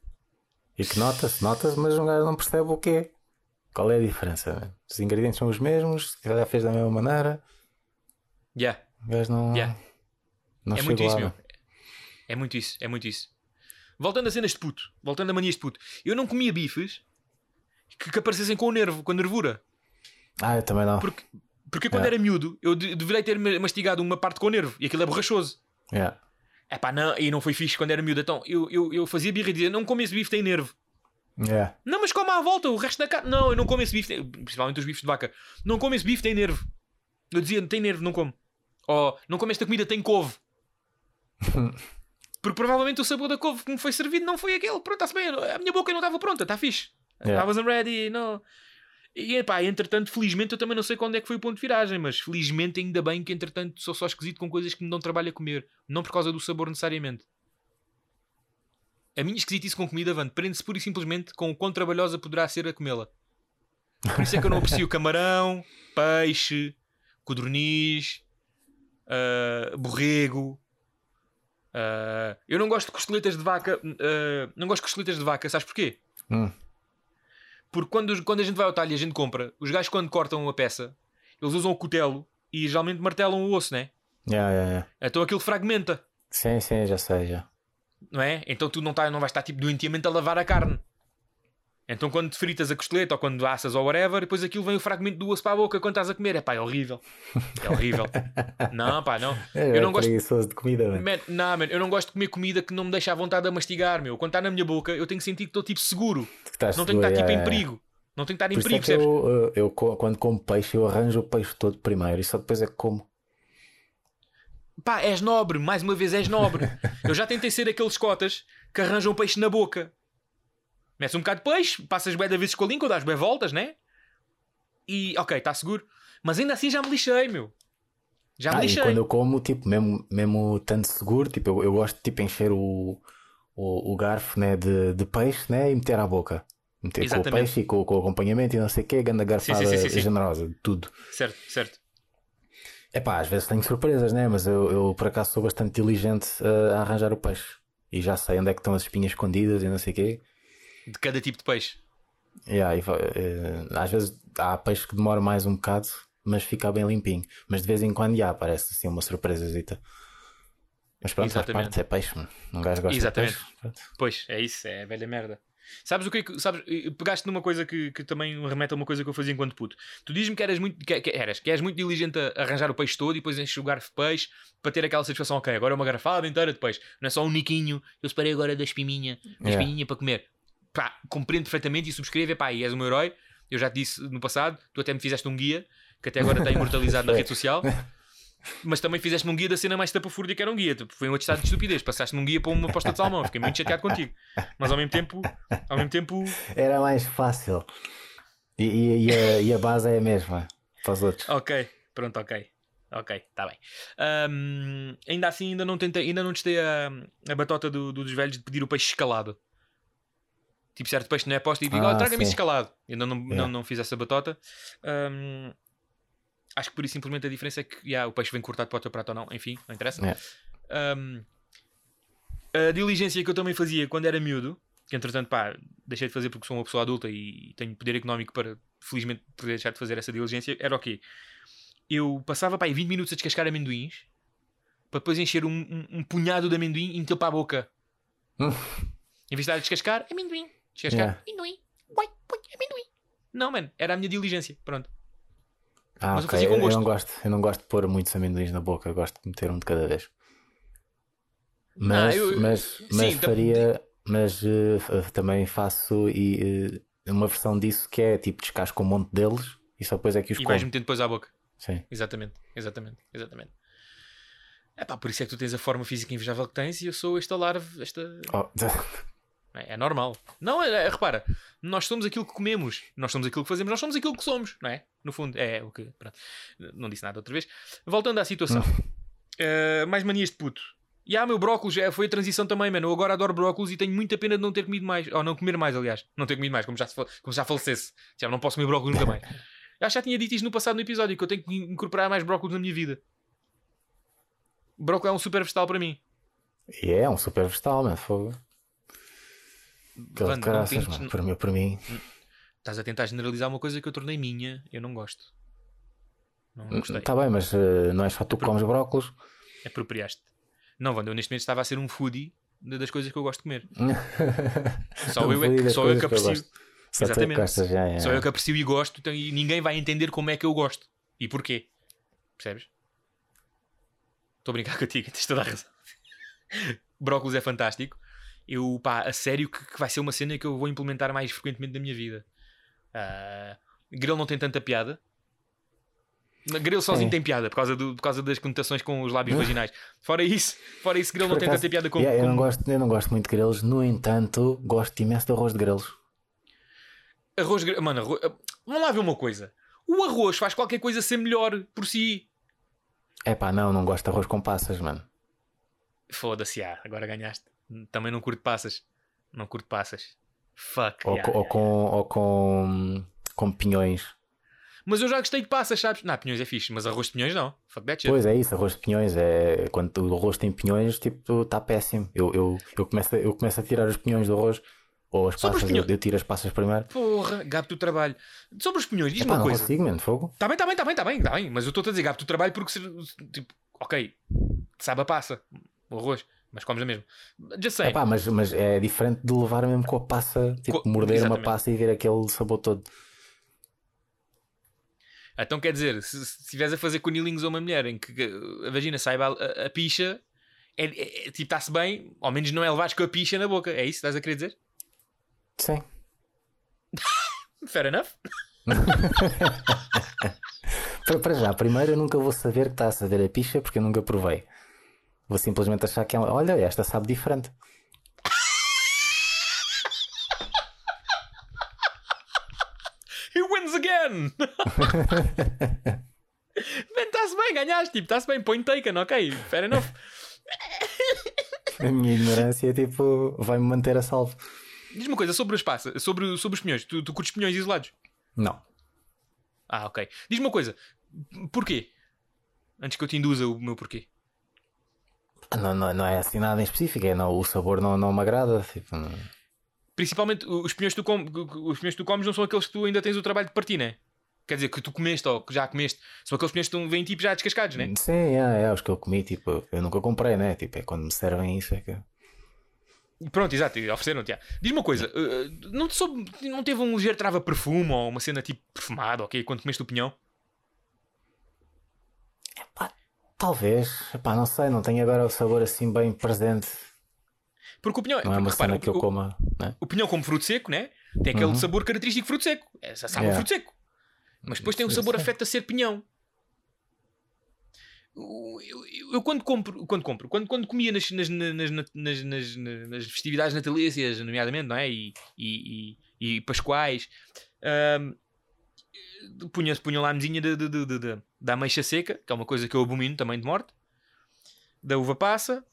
E que nota-se, nota-se, mas um gajo não percebe o quê. Qual é a diferença? né? Os ingredientes são os mesmos, se calhar fez da mesma maneira. Yeah. O gajo não. Yeah. Não é muito isso, lá. meu. É muito isso, é muito isso. Voltando a cenas de puto, voltando a manias de puto. Eu não comia bifes que, que aparecessem com o nervo, com a nervura. Ah, eu também não. Porque, porque quando Yeah. era miúdo, eu de- deveria ter ma- mastigado uma parte com o nervo e aquilo é borrachoso. Yeah. É pá, não, e não foi fixe quando era miúdo. Então eu, eu, eu fazia birra e dizia: Não como esse bife, tem nervo. Yeah. Não, mas como à volta, o resto da carne. Não, eu não como esse bife, tem- principalmente os bifes de vaca. Não como esse bife, tem nervo. Eu dizia: Tem nervo, não como. Ou não como esta comida, tem couve. Porque provavelmente o sabor da couve que me foi servido não foi aquele. Pronto, está-se bem. A minha boca não estava pronta, está fixe. I Yeah. wasn't ready, não. E pá, entretanto, felizmente eu também não sei quando é que foi o ponto de viragem, mas felizmente ainda bem que entretanto sou só esquisito com coisas que me dão trabalho a comer, não por causa do sabor necessariamente. A minha esquisitice com comida, Van, prende-se pura e simplesmente com o quão trabalhosa poderá ser a comê-la. Por isso é que eu não aprecio camarão, peixe, codorniz, ah, borrego. Ah, eu não gosto de costeletas de vaca. ah, não gosto de costeletas de vaca, sabes porquê? Hum. Porque quando, quando a gente vai ao talho e a gente compra, os gajos quando cortam a peça, eles usam o cutelo e geralmente martelam o osso, né? Yeah, yeah, yeah. Então aquilo fragmenta, Sim, sim, já sei, já. não é? Então tu não, tá, não vais estar tipo doentiamente a lavar a carne. Então quando te fritas a costeleta ou quando assas ou whatever, depois aquilo vem o fragmento do osso para a boca quando estás a comer. É pá, é horrível. É horrível. não, pá, não. É, Eu não gosto. preguiçoso de comida, man. Man, não, man, eu não gosto de comer comida que não me deixa à vontade a mastigar, meu. Quando está na minha boca, eu tenho que sentir que estou tipo seguro. Não tenho que estar tipo em perigo. Não tenho que estar em é perigo, percebes? eu, eu, quando como peixe, eu arranjo o peixe todo primeiro e só depois é que como. Pá, és nobre, mais uma vez és nobre. Eu já tentei ser aqueles cotas que arranjam peixe na boca. Metes um bocado de peixe, passas bué da vezes com a língua, dás bué voltas, né? E, ok, está seguro. Mas ainda assim já me lixei, meu. Já me Ah, e lixei. quando eu como, tipo, mesmo, mesmo tanto seguro, tipo, eu, eu gosto de tipo, encher o, o, o garfo né, de, de peixe né, e meter à boca. Meter com o Exatamente. peixe e com, com o acompanhamento e não sei o quê, ganda garfada sim, sim, sim. generosa, tudo. Certo, certo. É pá, às vezes tenho surpresas, né? Mas eu, eu por acaso sou bastante diligente uh, a arranjar o peixe. E já sei onde é que estão as espinhas escondidas e não sei o quê. De cada tipo de peixe. Yeah, e eh, às vezes há peixe que demora mais um bocado, mas fica bem limpinho. Mas de vez em quando já aparece assim uma surpresazita. Mas pronto, faz Exatamente. parte, é peixe, mano. Um gajo gosta Exatamente. de peixe. Pronto. Pois, é isso, é velha merda. Sabes o que é que. Sabes, pegaste numa coisa que, que também me remete a uma coisa que eu fazia enquanto puto. Tu dizes-me que eras muito, que, que eras, que és muito diligente a arranjar o peixe todo e depois encher o garfo de peixe para ter aquela satisfação, ok, agora é uma garrafada inteira de peixe, não é só um niquinho, eu separei agora da espiminha, da Yeah. espinhinha para comer. Pá, compreendo perfeitamente e subscrevo, é pá, e és o meu herói, eu já te disse no passado, tu até me fizeste um guia, que até agora está imortalizado na rede social. Mas também fizeste-me um guia da cena mais tapafúrdia que era um guia. Tipo, Foi um atestado de estupidez. Passaste-me um guia para uma aposta de salmão. Fiquei muito chateado contigo. Mas ao mesmo tempo, ao mesmo tempo, Era mais fácil. E, e- e a, e a base é a mesma para os outros. ok, pronto, ok. Ok, está bem. Ahm, ainda assim, ainda não tentei, ainda não testei a, a batota do, do dos velhos de pedir o peixe escalado. Tipo, certo peixe não é posto e digo, Ah, oh, traga-me isso escalado. Eu não, não, não, Yeah. não fiz essa batota. Hum, acho que por isso simplesmente a diferença é que yeah, o peixe vem cortado para o teu prato ou não. Enfim, não interessa. Yeah. Hum, a diligência que eu também fazia quando era miúdo, que entretanto, pá, deixei de fazer porque sou uma pessoa adulta e tenho poder económico para, felizmente, poder deixar de fazer essa diligência, era o quê? Eu passava, pá, aí 20 minutos a descascar amendoins para depois encher um, um- um punhado de amendoim e meter para a boca. Em vez de estar a descascar, amendoim. Descascar, Yeah. amendoim. Uai, ui, amendoim. Não, mano, era a minha diligência. Pronto. Ah, Mas eu ok. fazia com Eu, eu não gosto, eu não gosto de pôr muitos amendoins na boca, eu gosto de meter um de cada vez. Mas, Ah, eu- mas, mas sim, faria, mas f- também faço e, eh, uma versão disso que é tipo descasco um monte deles e só depois é que os E vais como. metendo depois à boca. Sim. Exatamente, exatamente, exatamente. É pá, por isso é que tu tens a forma física invejável que tens e eu sou este alarve, esta. Oh, É, é normal. Não, é, é, repara, nós somos aquilo que comemos, nós somos aquilo que fazemos, nós somos aquilo que somos, não é? No fundo, é o que. Pronto. Não disse nada outra vez. Voltando à situação, Eh, mais manias de puto. E ah, meu brócolis, é, foi a transição também, mano. Eu agora adoro brócolis e tenho muita pena de não ter comido mais. Ou não comer mais, aliás. Não ter comido mais, como já, se como já falecesse. Já não posso comer brócolis nunca mais. Acho que já tinha dito isto no passado no episódio, que eu tenho que incorporar mais brócolis na minha vida. Brócolis é um super vegetal para mim. e é um super vegetal, mano. Fogo. Caraças, tentes- mano. Para mim, para mim. Estás a tentar generalizar uma coisa que eu tornei minha. Eu não gosto. Não gostei. Está bem, mas eh, não é só tu que comes brócolos. Apropriaste. Não, Wanda, eu neste momento estava a ser um foodie das coisas que eu gosto de comer. Só Não eu, é que- só eu que que aprecio. Só é que Exatamente. gostas, já, já. Só eu que aprecio e gosto então, e ninguém vai entender como é que eu gosto. E porquê. Percebes? Estou a brincar contigo, tens toda a razão. Brócolis é fantástico. Eu, pá, a sério que, que vai ser uma cena que eu vou implementar mais frequentemente na minha vida. Ah, grilo não tem tanta piada. Grilo sozinho tem piada por causa, do- por causa das conotações com os lábios vaginais. Fora isso, fora isso, grilo não tem acaso, tanta piada como. yeah, eu, não como- gosto, eu não gosto muito de grelos, no entanto, gosto imenso de arroz de grelos. Arroz. gra- Mano, arroz... vamos lá ver uma coisa. O arroz faz qualquer coisa ser melhor por si. É pá, não, não gosto de arroz com passas, mano. Foda-se, ah, agora ganhaste. Também não curto passas. Não curto passas. Fuck. Ou, yeah, co- ou yeah, com, ou com, com pinhões. Mas eu já gostei de passas, sabes? Não, pinhões é fixe, mas arroz de pinhões não. Fuck that shit. Pois é isso, arroz de pinhões. É, quando o arroz tem pinhões, tipo, está péssimo. Eu, eu, eu, começo a, eu começo a tirar os pinhões do arroz. Ou as Sobre passas, eu, eu tiro as passas primeiro. Porra, gato do trabalho. Sobre os pinhões, diz-me uma não coisa. consigo, mano, fogo. Tá bem, tá bem, tá bem, tá bem, tá bem. Mas eu estou a dizer gato do trabalho porque, tipo, ok, sabe a passa, o arroz, mas comes a mesmo. Já sei. Epá, mas, mas é diferente de levar mesmo com a passa, tipo, Co- morder uma exatamente. passa e ver aquele sabor todo. Então quer dizer, se estiveres a fazer cunilinhos a uma mulher em que a vagina saiba a, a- a picha, é, é- é- tipo, está-se bem, ao menos não é levares com a picha na boca. É isso que estás a querer dizer? Sim. Fair enough. Para, para já, primeiro eu nunca vou saber que está a saber a picha porque eu nunca provei. Vou simplesmente achar que ela, olha, esta sabe diferente. He wins again! Bem, está-se bem, ganhaste, tipo, está-se bem, point taken, ok, fair enough. A minha ignorância, tipo, vai-me manter a salvo. Diz-me uma coisa sobre as passas, sobre, sobre os pinhões. Tu, tu curtes pinhões isolados? Não. Ah, ok. Diz-me uma coisa, porquê? Antes que eu te induza o meu porquê. Não, não, não é assim nada em específico, é, não, o sabor não, não me agrada. Tipo, não- Principalmente os pinhões que tu, com, os que tu comes não são aqueles que tu ainda tens o trabalho de partir, né? Quer dizer, que tu comeste ou que já comeste. São aqueles pinhões que estão- vêm tipo já descascados, né? Sim, é, é, os que eu comi, tipo, eu nunca comprei, né? Tipo, é quando me servem isso é que. Pronto, exato, ofereceram-te. Diz-me uma coisa, uh, não, te soube- não teve um ligeiro trava-perfume ou uma cena tipo perfumada, ok? Quando comeste o pinhão? Talvez, não sei, não tenho agora o sabor assim bem presente. Porque o pinhão, Não é uma repara, cena que eu coma, né? o pinhão como fruto seco, né? Tem aquele Uhum. sabor característico de fruto seco. É, sabe Yeah. fruto seco. Mas depois tem um sabor sim. afeto a ser pinhão. Eu, eu- eu quando compro, quando compro, quando, quando comia nas, nas, nas, nas, nas, nas- festividades natalícias, nomeadamente, não é? E, e, e, e pascoais, ahm, punha, punha lá a mesinha de, de, de, de- da ameixa seca, que é uma coisa que eu abomino também de morte, da uva passa,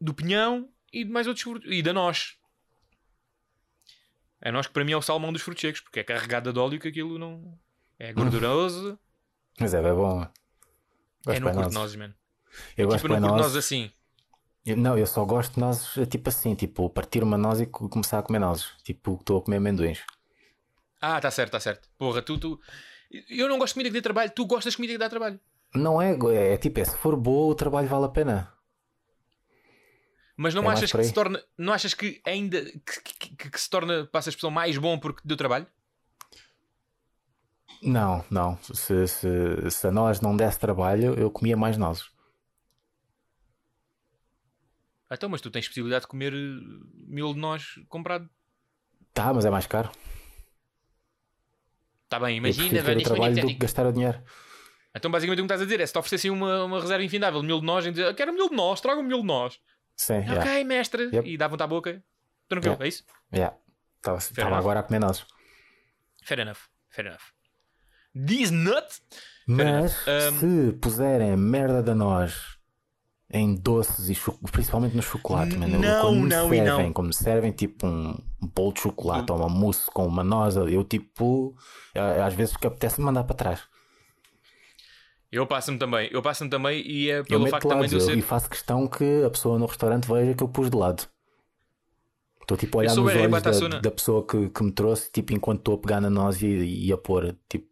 do pinhão e de mais outros frutos, e da noz. É nós que para mim é o salmão dos frutos secos, porque é carregada de óleo que aquilo não. É gorduroso. Mas é bem bom. é Gosto não bem de curto nozes. mano. Eu gosto Tipo, não curto nozes. assim. Eu- Não, eu só gosto de nozes eh, tipo assim, tipo partir uma noz e co- começar a comer nozes. Tipo, estou a comer amendoins. Ah, tá certo, tá certo. Porra, tu. tu... Eu não gosto de comida que dê trabalho, tu gostas de comida que dá trabalho. Não é, go- é, tipo, é, se for boa, o trabalho vale a pena. Mas não É achas que se torna. Não achas que ainda. que, que- que- se torna, passa a expressão, mais bom porque deu trabalho? Não, não. Se, se, se a noz não desse trabalho, eu comia mais nozes. Ah, Então, mas tu tens possibilidade de comer eh, miolo de nós comprado. Tá, mas é mais caro. Está bem, imagina, velho, isto é trabalho do que gastar o dinheiro. Então, basicamente, o que estás a dizer é se te oferecessem uma, uma reserva infindável de miolo de nós e dizer, "Eu quero um miolo de nós, traga um miolo de nós. Sim, yeah. Ok, mestre. Yep. E davam-te à boca. Tranquilo, Yeah. é isso? yeah. Estava agora a comer nozes. Fair enough. Fair enough. This nut. Mas enough. se puserem a merda da noz em doces e cho- principalmente no chocolate, N- mano, não, quando me não e servem, não. quando me servem tipo um bolo de chocolate ou uma mousse com uma noz, eu tipo, às vezes que apetece mandar para trás. Eu passo-me também. Eu passo-me também e é Eu pelo meto facto de também lado de eu eu- ser. e faço questão que a pessoa no restaurante veja que eu pus de lado. Estou tipo a olhar nos é olhos da, da pessoa que, que me trouxe, tipo, enquanto estou a pegar na noz e, e a pôr tipo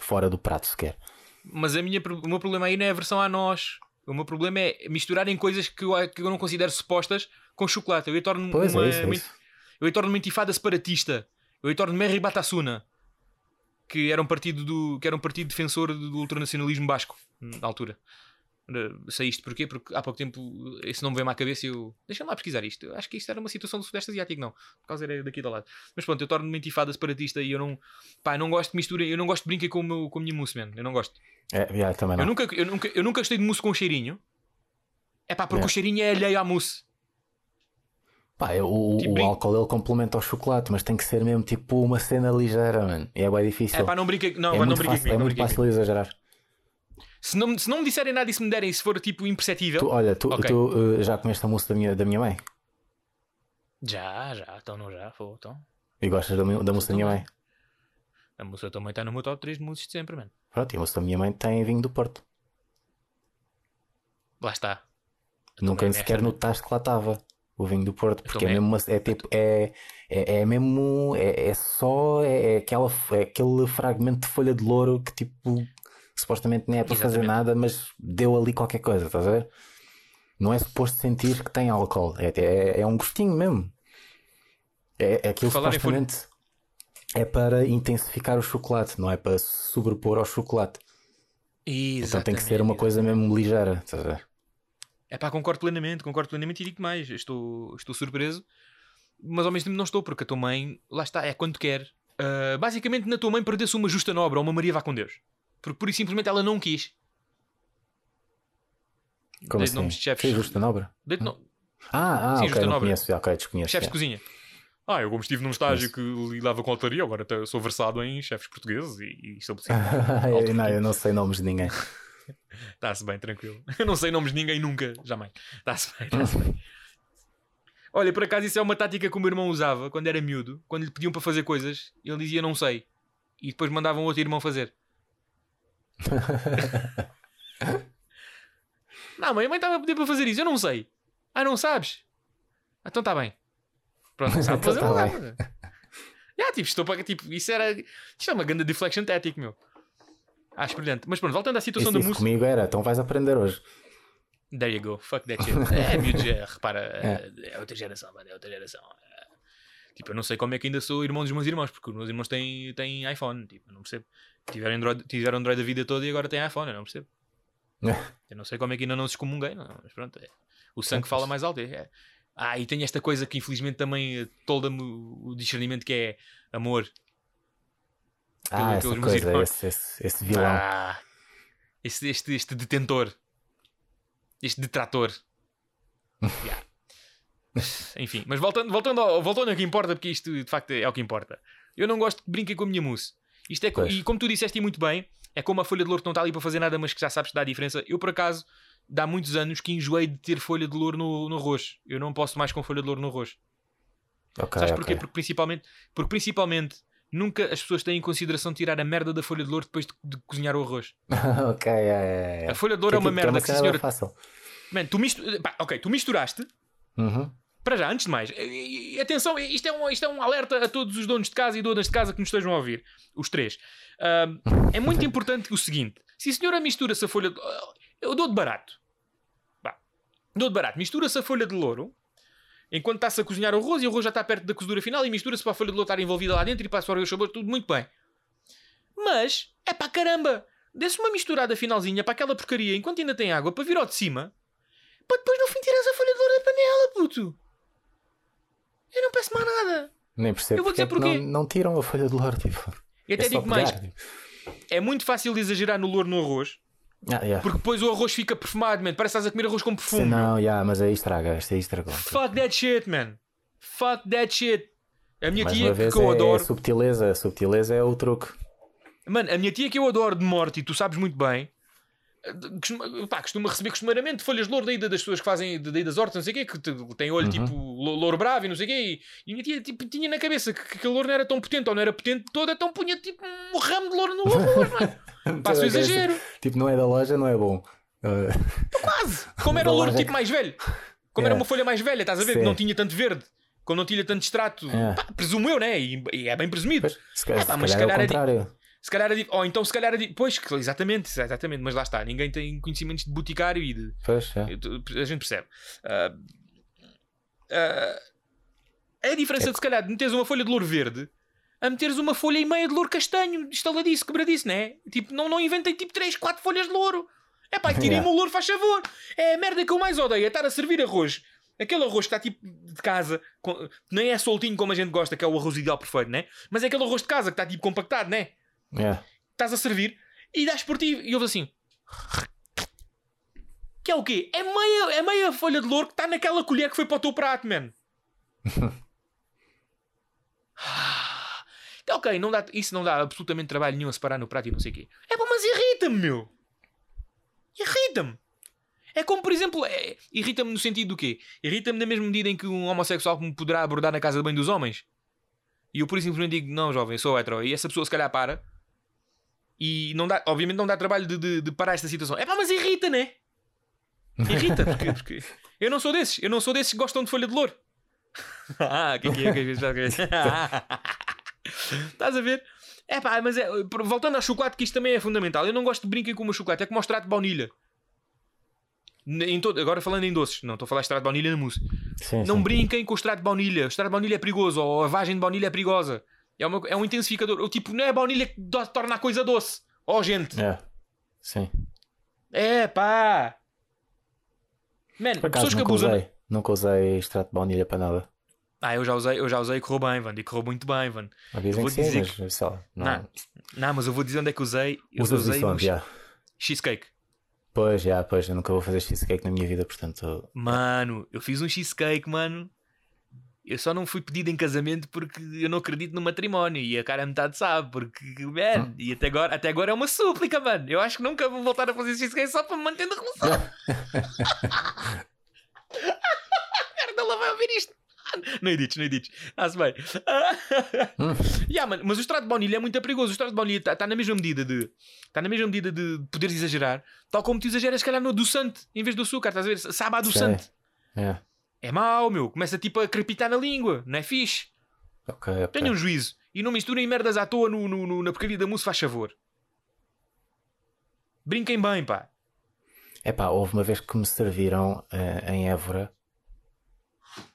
fora do prato sequer. Mas a minha, o meu problema aí não é a versão a nós. O meu problema é misturarem coisas que eu, que eu não considero supostas com chocolate. Eu aí torno Pois uma, é isso, é isso. eu aí torno uma intifada separatista. Eu aí torno Merri Batasuna, que era um partido do, que era um partido defensor do, do ultranacionalismo basco na altura. Eh, Sei isto porquê? Porque há pouco tempo esse nome veio-me à cabeça e eu. Deixa-me lá pesquisar isto. Eu acho que isto era uma situação do Sudeste Asiático, não. Por causa era daqui do lado. Mas pronto, eu torno-me intifada separatista e eu não. Pá, eu não gosto de mistura. Eu não gosto de brincar com, o meu, com a minha mousse, man. Eu não gosto. É, yeah, também não. Eu nunca, eu, nunca, eu nunca gostei de mousse com cheirinho. É pá, porque Yeah. o cheirinho é alheio à mousse. Pá, o, Tipo, o álcool ele complementa o chocolate, mas tem que ser mesmo tipo uma cena ligeira, mano. E é bem difícil. É pá, não brinca, não, é não muito brinca fácil, comigo. é muito fácil exagerar. Se, não, se não me disserem nada e se me derem, se for tipo imperceptível. Tu, olha, tu, Ok. tu, uh, já comeste a mousse da minha, da minha mãe? Já, já, então não já, foi, então. E gostas da, da da minha mãe? A moça também está no meu top 3 de mousses de sempre, mano. Pronto, e a mousse da minha mãe tem vinho do Porto. Lá está. Nunca sequer notaste que lá estava o vinho do Porto, porque é mesmo uma, é tipo é, é, é mesmo é, é só é, é aquela é aquele fragmento de folha de louro que tipo supostamente nem é para fazer Exatamente. nada, mas deu ali qualquer coisa, estás a ver? Não é suposto sentir que tem álcool, é, é, é um gostinho mesmo. É, é aquilo Falar folha- supostamente é para intensificar o chocolate, não é para sobrepor ao chocolate. Então tem que ser uma coisa mesmo ligeira, estás a ver? É pá, concordo plenamente, concordo plenamente e digo mais. Estou, estou surpreso, mas ao mesmo tempo não estou, porque a tua mãe, lá está, é quando quer. Ah, basicamente, na tua mãe perdeu-se uma justa nobre ou uma Maria vá com Deus. Porque pura e simplesmente ela não quis. Como assim? nomes de chefes. Fez justa nobre? Dei-te no- Ah, ah, Sim, ok, justa não conheço, ok, desconheço. chefes já. de cozinha. Ah, eu como estive num estágio que lidava com altaria, agora sou versado em chefes portugueses e, e estabelecidos. Não, eu não sei nomes de ninguém. Está-se bem, tranquilo. Eu não sei nomes de ninguém nunca, jamais. Está-se bem, está-se bem. Olha, por acaso isso é uma tática que o meu irmão usava quando era miúdo. Quando lhe pediam para fazer coisas, ele dizia não sei. E depois mandavam outro irmão fazer. não, mãe, a mãe estava a pedir para fazer isso, eu não sei. Ah, não sabes? Ah, Então está bem. Pronto, sabe Então fazer tá não sabe. Já, tipo, estou para. Tipo, isso era. Isto é uma grande deflection tática, meu. Acho brilhante. Mas pronto, voltando à situação Isso, isso música. comigo era, então vais aprender hoje. There you go, fuck that shit. É, miúdos, é, repara, é. é outra geração, mano, é outra geração. É. Tipo, eu não sei como é que ainda sou irmão dos meus irmãos, porque os meus irmãos têm, têm iPhone, tipo, eu não percebo. Tiveram Android, tiveram Android a vida toda e agora têm iPhone, eu não percebo. Eu não sei como é que ainda não se excomunguei, não, mas pronto, é. o sangue fala mais alto. É. Ah, e tem esta coisa que infelizmente também eh, tolda-me o discernimento que é amor. Ah, essa coisa, esse, esse, esse vilão. Ah, este, este, este detentor. Este detrator. Yeah. Enfim, mas voltando, voltando, ao, voltando ao que importa, porque isto de facto é o que importa. Eu não gosto que brinquem com a minha mousse. Isto é, co- e como tu disseste e muito bem, é como a folha de louro que não está ali para fazer nada, mas que já sabes que dá a diferença. Eu, por acaso, dá muitos anos que enjoei de ter folha de louro no, no arroz. Eu não posso mais com folha de louro no arroz. Ok, Sabes porquê? Porque principalmente, porque principalmente nunca as pessoas têm em consideração tirar a merda da folha de louro depois de, de cozinhar o arroz. ok, é, é, é. A folha de louro é uma tipo- que merda, sim, senhora. fácil. Man, tu, mistu... pá, ok, tu misturaste. Uhum. Para já, antes de mais, atenção, isto é, um, isto é um alerta a todos os donos de casa e donas de casa que nos estejam a ouvir, os três. Ahm, é muito importante o seguinte: se a senhora mistura-se a folha de. Eu dou de barato. Vá, dou de barato. Mistura-se a folha de louro enquanto está-se a cozinhar o arroz e o arroz já está perto da cozedura final e mistura-se para a folha de louro estar envolvida lá dentro e para absorver os sabores, tudo muito bem. Mas, é para caramba! Desse uma misturada finalzinha para aquela porcaria enquanto ainda tem água para vir ao de cima para depois no fim tirares a panela, puto. Eu não peço mais nada. Nem percebo Eu vou dizer é porquê. não, não tiram a folha de louro. Tipo, até é digo mais: tipo. é muito fácil de exagerar no louro no arroz Ah, yeah. porque depois o arroz fica perfumado, man. Parece que estás a comer arroz com perfume. Sim, não, yeah, mas aí estraga. Isto aí estragou. Fuck that shit, man. Fuck that shit. A minha Mais tia que eu é, adoro. é subtileza. A subtileza é o truque. Mano, a minha tia que eu adoro de morte, e tu sabes muito bem, costuma, pá, costuma receber costumeiramente folhas de louro daí das pessoas que fazem daí das hortas, não sei o quê, que te- têm olho Uhum. tipo lo- louro bravo e não sei o quê. E, e minha tia tipo, tinha na cabeça que, que aquele louro não era tão potente, ou não era potente todo, então punha tipo um ramo de louro no arroz, mano. Passo o exagero. Tipo, não é da loja, não é bom. Uh, Quase. Como era o Da louro tipo mais velho. Como era Yeah. uma folha mais velha, estás a ver? Que não tinha tanto verde. Como não tinha tanto extrato. É. Pá, presumo eu, né? E, e é bem presumido. pois, se calhar, É pá, se mas se calhar é calhar o é di- contrário. Se calhar é di- Ou então se calhar é Pois, exatamente, exatamente. Mas lá está. Ninguém tem conhecimentos de boticário e de. Pois, é. A gente percebe. Ah, ah, é a diferença de se calhar de meteres uma folha de louro verde a meteres uma folha e meia de louro castanho, estaladiço, quebradiço, né? Tipo, não, não inventem tipo 3, 4 folhas de louro. É pá, tirem-me Yeah. o louro, faz favor. É a merda que eu mais odeio, é estar a servir arroz. Aquele arroz que está tipo de casa, com- nem é soltinho como a gente gosta, que é o arroz ideal perfeito, né? Mas é aquele arroz de casa que está tipo compactado, né? Yeah. estás a servir e dás por ti e ouves assim. Que é o quê? É meia, é meia folha de louro que está naquela colher que foi para o teu prato, man. Ok, não dá, isso não dá absolutamente trabalho nenhum a separar no prato e não sei o quê. É bom, mas irrita-me, meu. Irrita-me. É como, por exemplo, é- irrita-me no sentido do quê? Irrita-me na mesma medida em que um homossexual me poderá abordar na casa de banho dos homens. E eu por isso simplesmente digo, não, jovem, sou hetero. E essa pessoa se calhar para. E não dá, obviamente não dá trabalho de, de, de parar esta situação. É pá, mas irrita, né? Irrita, porque, porque eu não sou desses. Eu não sou desses que gostam de folha de louro. ah, que é que é? Que é que é? O que é que é? Estás a ver? É pá, mas é, voltando ao chocolate, que isto também é fundamental. Eu não gosto de brincar com o meu chocolate, é como o extrato de baunilha. Em todo, agora falando em doces, não estou a falar de extrato de baunilha na mousse. Sim, Não sim. brinquem com o extrato de baunilha. O extrato de baunilha é perigoso, ou a vagem de baunilha é perigosa. É, uma- é um intensificador. O tipo, não é a baunilha que do- torna a coisa doce. Oh, gente. É. Sim. É pá. Man, Por acaso pessoas que nunca abusam. usei. Nunca usei extrato de baunilha para nada. Ah, eu já usei, eu já usei e correu bem, Van. E correu muito bem, Van. Dizem vou que sim, mas sei lá. Não. Não, não, mas eu vou dizer onde é que usei. Eu Usas usei isso no cheesecake. Pois, já, pois. Eu nunca vou fazer cheesecake na minha vida, portanto. Mano, eu fiz um cheesecake, mano. Eu só não fui pedido em casamento porque eu não acredito no matrimónio. E a cara a metade sabe, porque, man, e até agora, até agora é uma súplica, mano. Eu acho que nunca vou voltar a fazer cheesecake só para me manter na relação. Merda, ela vai ouvir isto. Não edites, não edites. Ah-se bem. yeah, mano, mas o extrato de baunilha é muito perigoso. O extrato de baunilha está na mesma medida de. Está na mesma medida de poderes exagerar, tal como tu exageras, se calhar, no adoçante em vez do açúcar. Estás a ver? Sabe a adoçante. É. É mau, meu. Começa tipo a crepitar na língua. Não é fixe. Ok, ok. Tenham um juízo. E não misturem merdas à toa no, no- no- na porcaria da mousse, faz favor. Brinquem bem, pá. É pá, houve uma vez que me serviram eh, em Évora.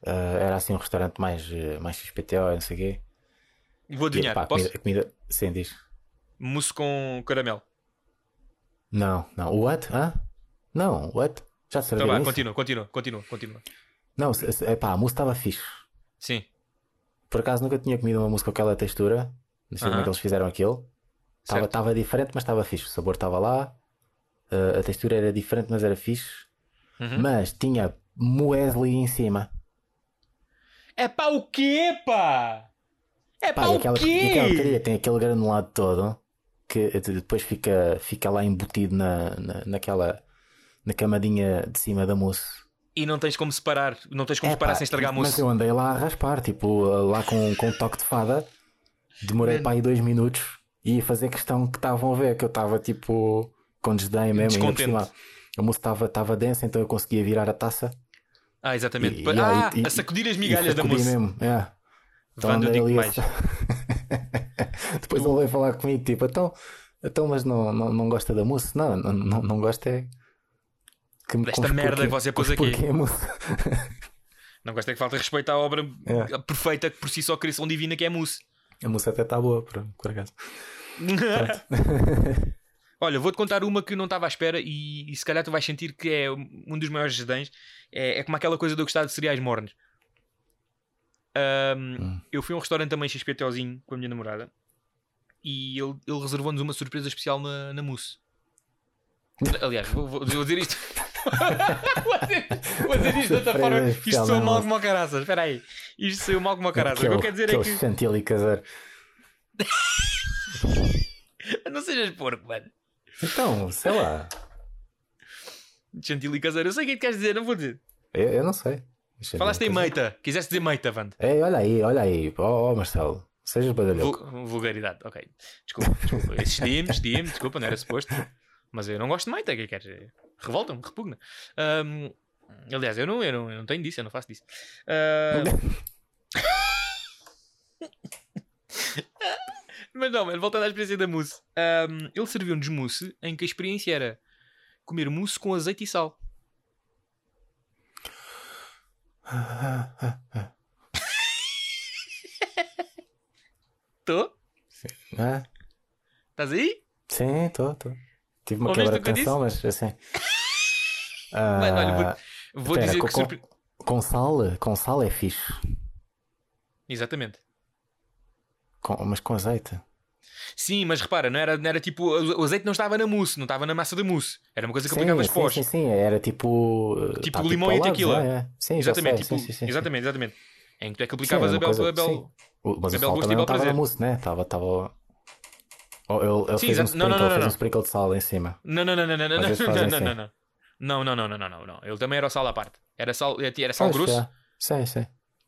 Eh, era assim um restaurante mais, eh, mais XPTO, não sei o quê. Vou E, adivinhar. pá, a Posso? comida, comida. Sim, diz. Mousse com caramelo. Não, não. What? Hã? Não, what? Já Então serviram vá, isso? continua, continua, continua, continua. Não, é pá, a mousse estava fixe. Sim. Por acaso nunca tinha comido uma mousse com aquela textura. Não sei como é que eles fizeram aquilo. Estava diferente, mas estava fixe. O sabor estava lá. eh, a textura era diferente, mas era fixe. Uhum. Mas tinha muesli em cima. É pá o quê, pá? É pá, Pá, o aquela, quê? aquela tem aquele granulado todo que depois fica, fica lá embutido na, na, naquela na camadinha de cima da mousse. E não tens como separar, não tens como É, separar pá, sem estragar a Mas mousse. eu andei lá a raspar, tipo, lá com, com um toque de fada. Demorei Man. para aí dois minutos e ia fazer questão que estavam a ver, que eu estava tipo com desdém mesmo. ainda por Descontente. cima. A mousse estava densa, então eu conseguia virar a taça. Ah, exatamente. E- ah, e- a sacudir as migalhas da mousse. mesmo. é. Então Vando, digo ali mais. Depois ele veio falar comigo, tipo, então, então mas não, não, não gosta da mousse? Não, não, não, não gosta é. Que me Desta merda porquê- que você pôs aqui. porquê. Não gosto é que falta respeito à obra É. perfeita que por si só criação divina que é mousse. A mousse até está boa, por, por acaso. Olha, vou-te contar uma que não estava à espera e, e se calhar tu vais sentir que é um dos maiores desdéns. É, é como aquela coisa de eu gostar de cereais mornos. Ahm, Hum. Eu fui a um restaurante também XPTOzinho com a minha namorada e ele, ele reservou-nos uma surpresa especial na, na mousse. Aliás, vou, vou- vou dizer isto. Vou, dizer, vou dizer isto de outra forma. Isto saiu mal como o caraças. Espera aí. Isto saiu mal como o caraças. O que eu quero dizer é que. chantilly caseiro. Não sejas porco, mano. Então, sei lá. Chantilly caseiro. Eu sei o que é que queres dizer, não vou dizer. Eu, eu não sei. Chantilly Falaste em meita. Quiseste dizer meita, Vando. Ei, olha aí, olha aí. Oh, oh, Marcelo, sejas badalhoco. Vul- vulgaridade, ok. Desculpa, desculpa. Excedi-me, excedi-me, desculpa, não era suposto. Mas eu não gosto de meita, o que é que queres? Revolta-me, repugna. Ahm, aliás, eu não, eu, não, eu não tenho disso, eu não faço disso. Ahm, Mas não, mano, voltando à experiência da mousse. Ahm, ele serviu-nos mousse em que a experiência era comer mousse com azeite e sal. Estou? Ah, Estás aí? sim, estou, estou. Tive uma Ouviste quebra de tensão, mas assim. Mano, olha, vou- Ah, Vou espera, dizer com, que surpre... com, com sal, com sal é fixe. Exatamente. Com- mas com azeite. Sim, mas repara, não era, não era tipo. O azeite não estava na mousse, não estava na massa da mousse. Era uma coisa que Sim, aplicavas sim, pós. sim, sim, era tipo. uh, Tipo tá, limão e ao lado, tequila. já, é. Sim, Exatamente, sei, tipo, sim, sim, sim, sim. exatamente, exatamente. Em que tu é que Sim, aplicavas era a uma bel. coisa- a bel... sim. O- Mas a bel gosto e bel estava na prazer. mousse, né? Estava. Estava. Oh, ele ele Sim, fez, um exato. Não, não, sprinkle, não, fez um sprinkle de sal em cima. Não, não, não, não, não, não, não, vezes não, não, assim. não, não. Não, não, não, não, não, não, não. Ele também era o sal à parte. Era sal, era sal grosso. já. Sim, sim.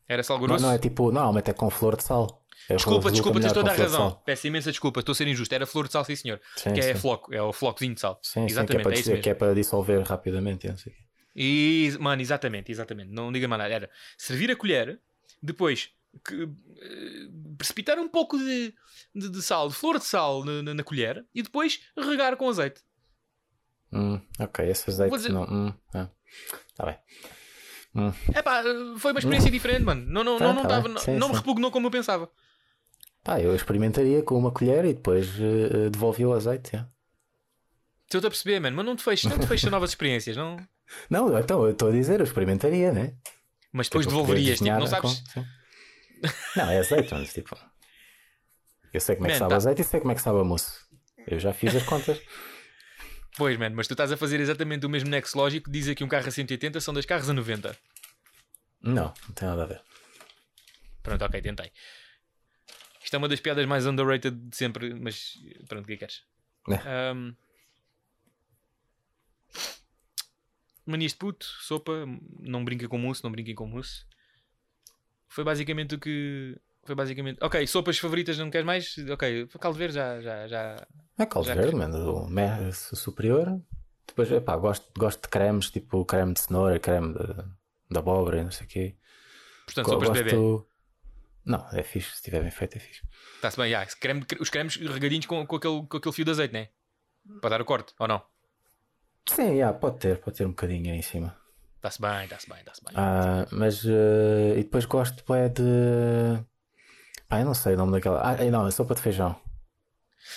Era sal Não, grosso. não é tipo. Normalmente é com flor de sal. É, Desculpa, desculpa, tens toda a razão. Peço imensa desculpa, estou a ser injusto. Era flor de sal, sim senhor. Sim, que é sim. floco, é o flocozinho de sal. Sim, sim, que é exatamente, é dizer- que é para dissolver rapidamente. não quê. E, mano, exatamente, exatamente. Não diga mais nada. Era servir a colher, depois que, eh, precipitar um pouco de, de, de sal, de flor de sal na, na- na colher e depois regar com azeite. Hum, ok, esse azeite dizer- não. Hum, ah, tá bem. É pá, foi uma experiência diferente, mano. Não, não, Tá, não, não, tá tava- não, Sim, não me repugnou como eu pensava. Pá, eu experimentaria com uma colher e depois devolvi o azeite. é. Estou-te a perceber, mano, mas não te fecha, não te fecha novas experiências, não? Não, então eu estou a dizer, eu experimentaria, né? Mas depois Tipo, devolverias, tipo, não sabes? com-. Não, é azeite, mas tipo. Eu sei como é que Man, sabe tá- azeite e sei como é que sabe a mousse. Eu já fiz as contas. Pois, mano, mas tu estás a fazer exatamente o mesmo nexo lógico diz que um carro a 180 são dois carros a 90. Não, não tem nada a ver. Pronto, ok, tentei. Isto é uma das piadas mais underrated de sempre, mas pronto, o que é que queres? É. Um... Manias de puto, sopa, não brinca com mousse, não brinquem com mousse. Foi basicamente o que. Foi basicamente. Ok, sopas favoritas não queres mais? Ok, caldo verde já. já, já... É caldo Já verde, mano. O me- superior. Depois, epá, gosto, gosto de cremes, tipo creme de cenoura, creme de, de abóbora não sei o quê. Portanto, sopas de bebê. gosto... Não, é fixe. Se estiver bem feito, é fixe. Está-se bem, já. creme, os cremes regadinhos com, com, aquele, com aquele fio de azeite, né? Para dar o corte, ou não? Sim, yeah, pode ter, pode ter um bocadinho aí em cima. Está-se bem, está-se bem, está-se bem. Ah, mas eh, e depois gosto é de. Ah, eu não sei o nome daquela. Ah, não, é sopa de feijão.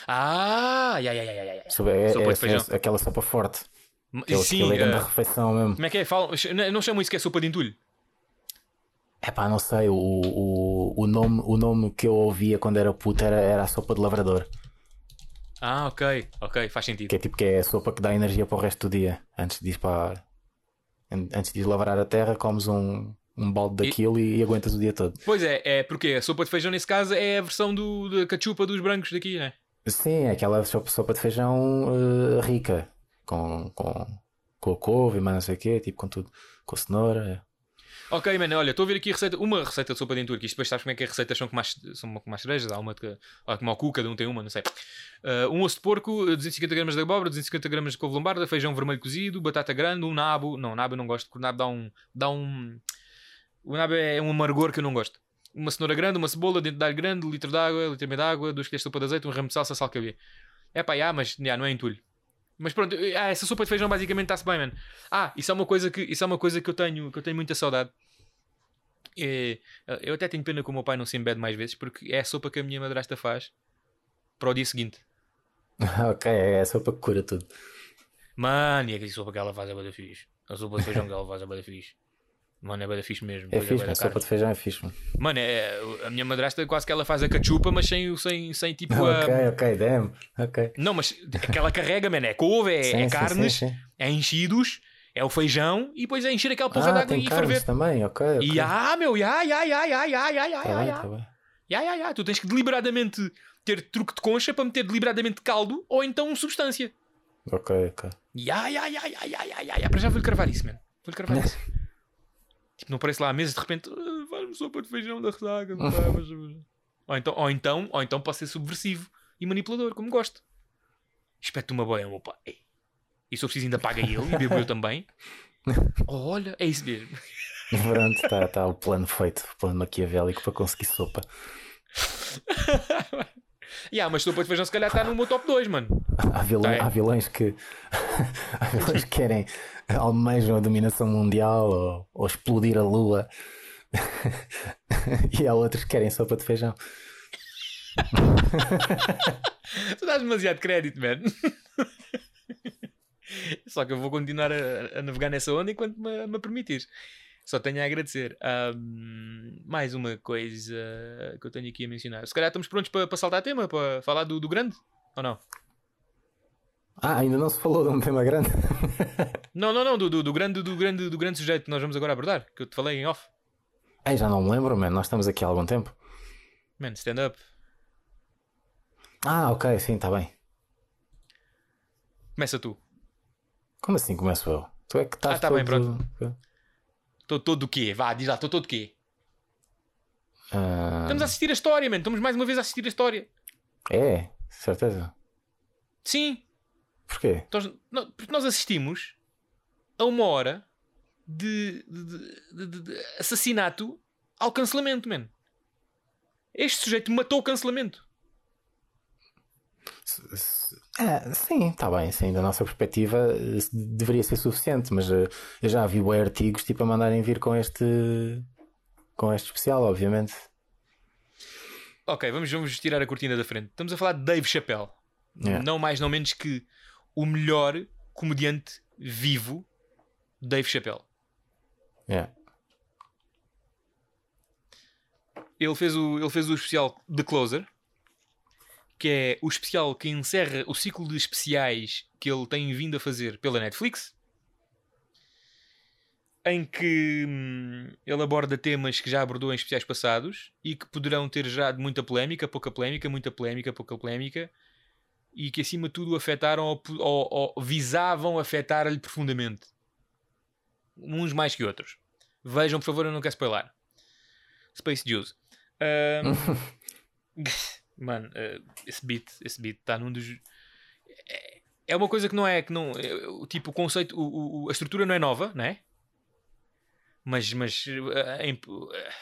Ah, ya, ya, ya, ya. Sopa, é, Sopa é- de feijão. é aquela sopa forte. M- Aquele, Sim, aquele é eh, refeição mesmo. como é que é? Falam, não- chamam isso que é sopa de entulho? É pá, não sei. O, o, o, nome, o nome que eu ouvia quando era puto era, era a sopa de lavrador. Ah, ok, ok, faz sentido. Que é tipo que é a sopa que dá energia para o resto do dia. Antes de ir para. an- Antes de ir lavrar a terra, comes um, um balde daquilo e, e aguentas o dia todo. Pois é, é porque a sopa de feijão nesse caso é a versão do, da cachupa dos brancos daqui, né? Sim, é aquela sopa, de feijão eh, rica. Com, com, com a couve e mais não sei o quê, tipo com tudo, com a cenoura. é. Ok, mano, olha, estou a ver aqui receita, uma receita de sopa de entur, que isto depois sabes como é que as receitas são com mais, são com mais cerejas, há uma que, há como ao cu, cada um tem uma, não sei. Ah, um osso de porco, 250 gramas de abóbora, 250 gramas de couve lombarda, feijão vermelho cozido, batata grande, um nabo, não, nabo eu não gosto, porque o nabo dá um, dá um, o nabo é um amargor que eu não gosto. Uma cenoura grande, uma cebola, dentro de alho grande, litro de água, litro e meio de água, duas colheres de sopa de azeite, um ramo de salsa, sal que. É pá, já, mas não é entulho. Mas pronto, ah, essa sopa de feijão basicamente está-se bem, mano. Ah, isso é uma coisa que, isso é uma coisa que eu tenho, que eu tenho muita saudade. É, eu até tenho pena que o meu pai não se embede mais vezes porque é a sopa que a minha madrasta faz para o dia seguinte. ok, é a sopa que cura tudo. Mano, e a sopa que ela faz é bada fixe. A sopa de feijão que ela faz é bada fixe. Mano, é bada fixe mesmo. É fixe, a sopa de feijão é fixe. mano. Mano, é, a minha madrasta quase que ela faz a cachupa, mas sem, sem, sem tipo a... Ok, ok, damn. Ok. Não, mas é que ela carrega, mano. É couve, é, Sim, é carnes, sim, sim. é enchidos, é o feijão e depois é encher aquela porra Ah, d'água tem e ferver. também, ok. ok. E ah, meu, ya, ya, ya, ya, ya, ya, ya, Tá ya, ya. tá. Ya, ya, ya. Tu tens que deliberadamente ter truque de concha para meter deliberadamente caldo ou então substância. Ok, ok. Ya, ya, ya, ya, ya, ya, ya. Para já vou-lhe cravar isso, mano. Vou-lhe cravar isso. Tipo, não aparece lá à mesa de repente, "Ah, faz-me sopa de feijão da mas- ou, então, ou, então, ou então posso ser subversivo e manipulador, como gosto. Espeto uma boia, meu pai. E se eu preciso ainda paga ele e bebo eu também. Olha, é isso mesmo. Pronto, está tá o plano feito, o plano maquiavélico para conseguir sopa. Ya, mas sopa de feijão se calhar está no meu top 2, mano. Há vilões, Tá, é. há vilões que há vilões que querem almejam a dominação mundial ou, ou explodir a lua e há outros que querem sopa de feijão. Tu dás demasiado crédito, man. Só que eu vou continuar a, a navegar nessa onda enquanto me, me permitires. Só tenho a agradecer. Ahm, mais uma coisa que eu tenho aqui a mencionar. Se calhar estamos prontos para, para saltar tema, para falar do, do grande? Ou não? Ah, ainda não se falou de um tema grande. Não, não, não, do, do, do grande, do, grande, do grande sujeito que nós vamos agora abordar, que eu te falei em off. Ei, já não me lembro, mano. Nós estamos aqui há algum tempo. Man, stand up. Ah, ok, sim, está bem. Começa tu. Como assim começo eu? Tu é que estás Ah, tá bem, todo- Estou todo o quê? Vá, diz lá, estou todo o quê? Ah, Estamos a assistir a história, man. Estamos mais uma vez a assistir a história. É, certeza. Sim, Porquê? Nós, não, porque nós assistimos a uma hora de, de- de- de- assassinato ao cancelamento, man. Este sujeito matou o cancelamento. Ah, sim, está bem, sim, da nossa perspectiva eh, deveria ser suficiente, mas eh, eu já vi artigos tipo a mandarem vir com este com este especial, obviamente. Ok, vamos, vamos tirar a cortina da frente. Estamos a falar de Dave Chappelle. Yeah. Não mais, não menos que o melhor comediante vivo, Dave Chappelle. Yeah. Ele fez o, ele fez o especial The Closer, que é o especial que encerra o ciclo de especiais que ele tem vindo a fazer pela Netflix, em que hum, ele aborda temas que já abordou em especiais passados e que poderão ter gerado muita polémica, pouca polémica, muita polémica, pouca polémica, e que acima de tudo afetaram ou, ou- ou visavam afetar-lhe profundamente. Uns mais que outros. Vejam, por favor, eu não quero spoiler. Space Juice. Ahm, Mano, eh, esse beat, esse beat está num dos. É- É uma coisa que não é. Que não, é, tipo, o conceito, o, o- a estrutura não é nova, não é? Mas. mas eh, em- eh,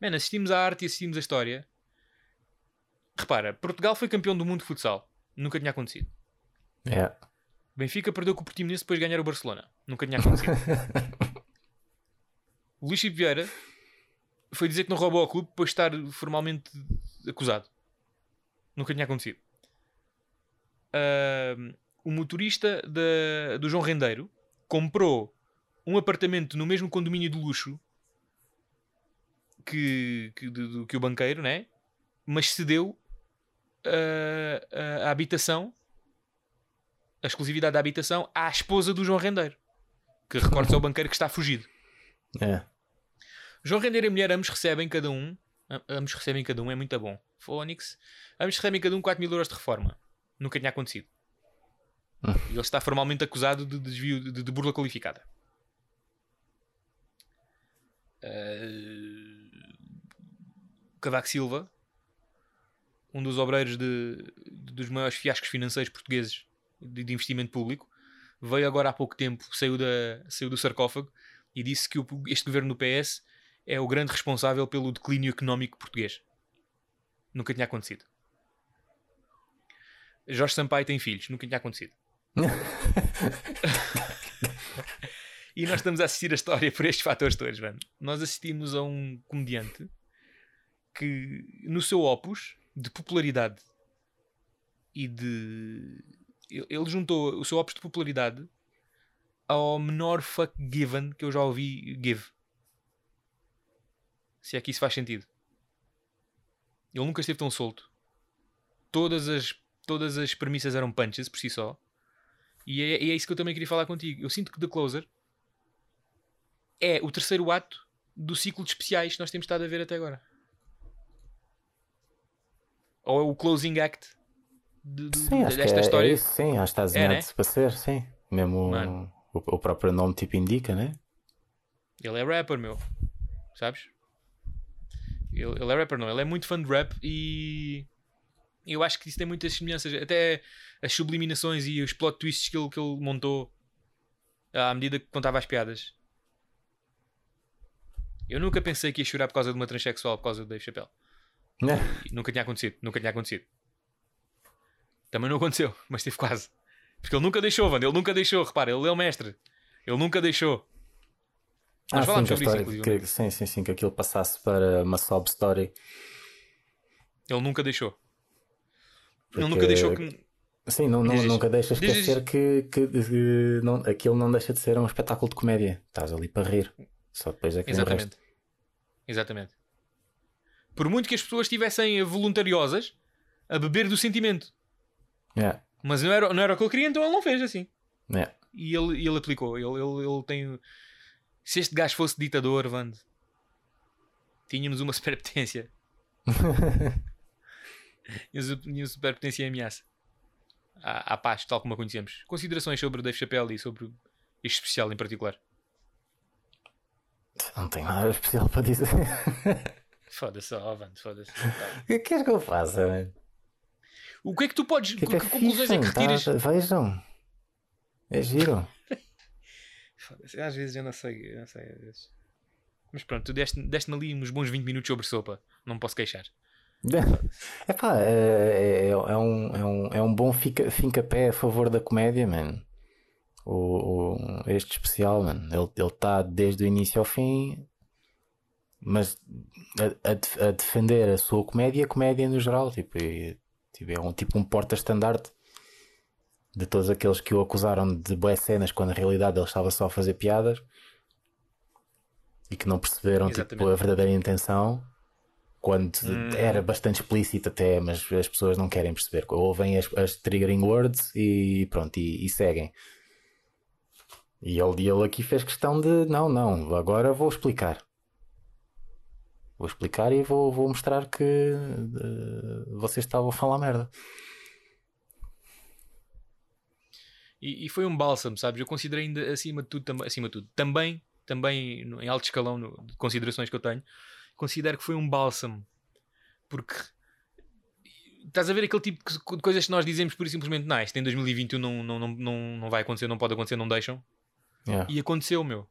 Mano, assistimos à arte e assistimos à história. Repara, Portugal foi campeão do mundo de futsal. Nunca tinha acontecido. Yeah. Benfica perdeu com o Portimonense depois de ganhar o Barcelona. Nunca tinha acontecido. Luís Chico Vieira foi dizer que não roubou ao clube depois de estar formalmente acusado. Nunca tinha acontecido. Ahm, o motorista da- do João Rendeiro comprou um apartamento no mesmo condomínio de luxo que, que, do- do- que o banqueiro, né? mas cedeu a- a habitação a exclusividade da habitação à esposa do João Rendeiro. Que recorda-se ao banqueiro que está fugido. Yeah. João Rendeiro e a mulher ambos recebem cada um. am- Ambos recebem cada um, é muito bom. Fónix. Ambos recebem cada um 4 mil euros de reforma. Nunca tinha acontecido. E ele está formalmente acusado de desvio de, de burla qualificada. Uh, Cavaco Silva, um dos obreiros de, de- dos maiores fiascos financeiros portugueses de, de investimento público, veio agora há pouco tempo, saiu, da, saiu do sarcófago e disse que o- este governo do PS é o grande responsável pelo declínio económico português. Nunca tinha acontecido. Jorge Sampaio tem filhos, nunca tinha acontecido. e nós estamos a assistir a história por estes fatores todos, mano. Nós assistimos a um comediante que, no seu opus de popularidade e de. Ele juntou o seu opus de popularidade ao menor fuck given que eu já ouvi give. Se é que isso faz sentido. Ele nunca esteve tão solto. Todas as, todas as premissas eram punches por si só. E é, é isso que eu também queria falar contigo. Eu sinto que The Closer é o terceiro ato do ciclo de especiais que nós temos estado a ver até agora. Ou é o closing act de, de- Sim, acho que desta é, história. é isso, sim, acho que está É, né? desenhado para ser, sim. Mesmo o, o próprio nome tipo indica, né? Ele é rapper, meu. Sabes? Ele, ele é rapper, não. Ele é muito fã de rap e eu acho que isso tem muitas semelhanças. Até as subliminações e os plot twists que ele, que ele montou à medida que contava as piadas. Eu nunca pensei que ia chorar por causa de uma transexual por causa do Dave Chappelle. E nunca tinha acontecido. Nunca tinha acontecido. Também não aconteceu, mas teve quase. Porque ele nunca deixou, Wanda. Ele nunca deixou. Repara, ele é o mestre. Ele nunca deixou. Nós Ah, sim, falámos sobre isso, inclusive. que, sim, sim, sim, que aquilo passasse para uma sob story. Ele nunca deixou. Ele Porque- nunca deixou que. Sim, não, não, nunca deixas Diz, esquecer que, que, que não, aquilo não deixa de ser um espetáculo de comédia. Estás ali para rir. Só depois é que. Exatamente. Exatamente. Por muito que as pessoas estivessem voluntariosas a beber do sentimento. Yeah, Mas não era, não era o que ele queria, então ele não fez assim. yeah. E ele, ele aplicou. Ele, ele, ele tem. Se este gajo fosse ditador, Vande, tínhamos uma superpotência. tínhamos uma superpotência em ameaça. À, à paz, tal como a conhecemos. Considerações sobre o Dave Chappelle e sobre este especial em particular. Não tenho nada especial para dizer. Foda-se, ó, Vande, foda-se. O que queres que eu faça, man? O que é que tu podes. Que, Tipo, é que conclusões é que retiras? tá? Vejam. É giro. Foda-se, Às vezes eu não sei, eu não sei. às vezes. Mas pronto, tu deste- deste-me ali uns bons 20 minutos sobre sopa. Não me posso queixar. Epá, é, é, é, um, é, um, é um bom fica, fincapé a favor da comédia, man. O, o- este especial, man. Ele está desde o início ao fim, mas a, a a defender a sua comédia a comédia no geral. Tipo, e- tipo, é um tipo um porta-estandarte de todos aqueles que o acusaram de boas cenas quando na realidade ele estava só a fazer piadas e que não perceberam tipo, a verdadeira intenção quando Hum. era bastante explícito até, mas as pessoas não querem perceber. Ouvem as, as triggering words e pronto, e, e seguem. E ele, ele aqui fez questão de não, não, agora vou explicar. Vou explicar e vou, vou mostrar que eh, vocês estavam a falar merda. E, e foi um bálsamo, sabes? Eu considerei ainda acima de tudo, tam- acima de tudo, também, também em alto escalão no- de considerações que eu tenho, considero que foi um bálsamo. Porque estás a ver aquele tipo de coisas que nós dizemos por simplesmente, não, isto em 2021 não, não, não, não, não vai acontecer, não pode acontecer, não deixam. Yeah. E aconteceu, meu.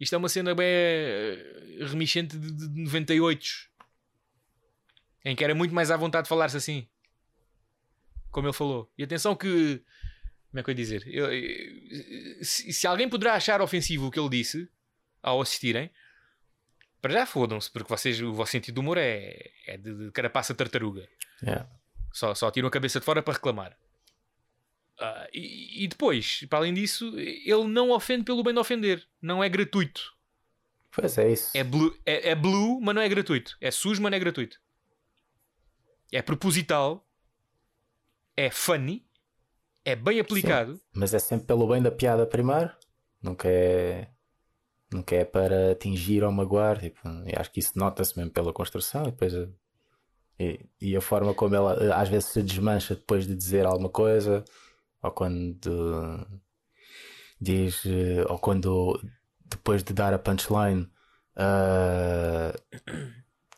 Isto é uma cena bem eh, reminiscente de, de 98 em que era muito mais à vontade de falar-se assim, como ele falou. E atenção que, como é que eu ia dizer? Eu- eu- se, se alguém poderá achar ofensivo o que ele disse ao assistirem, para já fodam-se, porque vocês, o vosso sentido de humor é, é de, de carapaça tartaruga. Yeah. Só, só tiram a cabeça de fora para reclamar. Ah, e, e depois, para além disso, ele não ofende pelo bem de ofender. Não é gratuito. Pois é isso. É blue, é, é blue, mas não é gratuito. É sujo, mas não é gratuito. É proposital. É funny. É bem aplicado. Mas é sempre pelo bem da piada primeiro. Nunca é. Nunca é para atingir ou magoar. Tipo, acho que isso nota-se mesmo pela construção. E, depois, a- e, e a forma como ela eh, às vezes se desmancha depois de dizer alguma coisa. Ou quando diz, eh, ou quando depois de dar a punchline ah,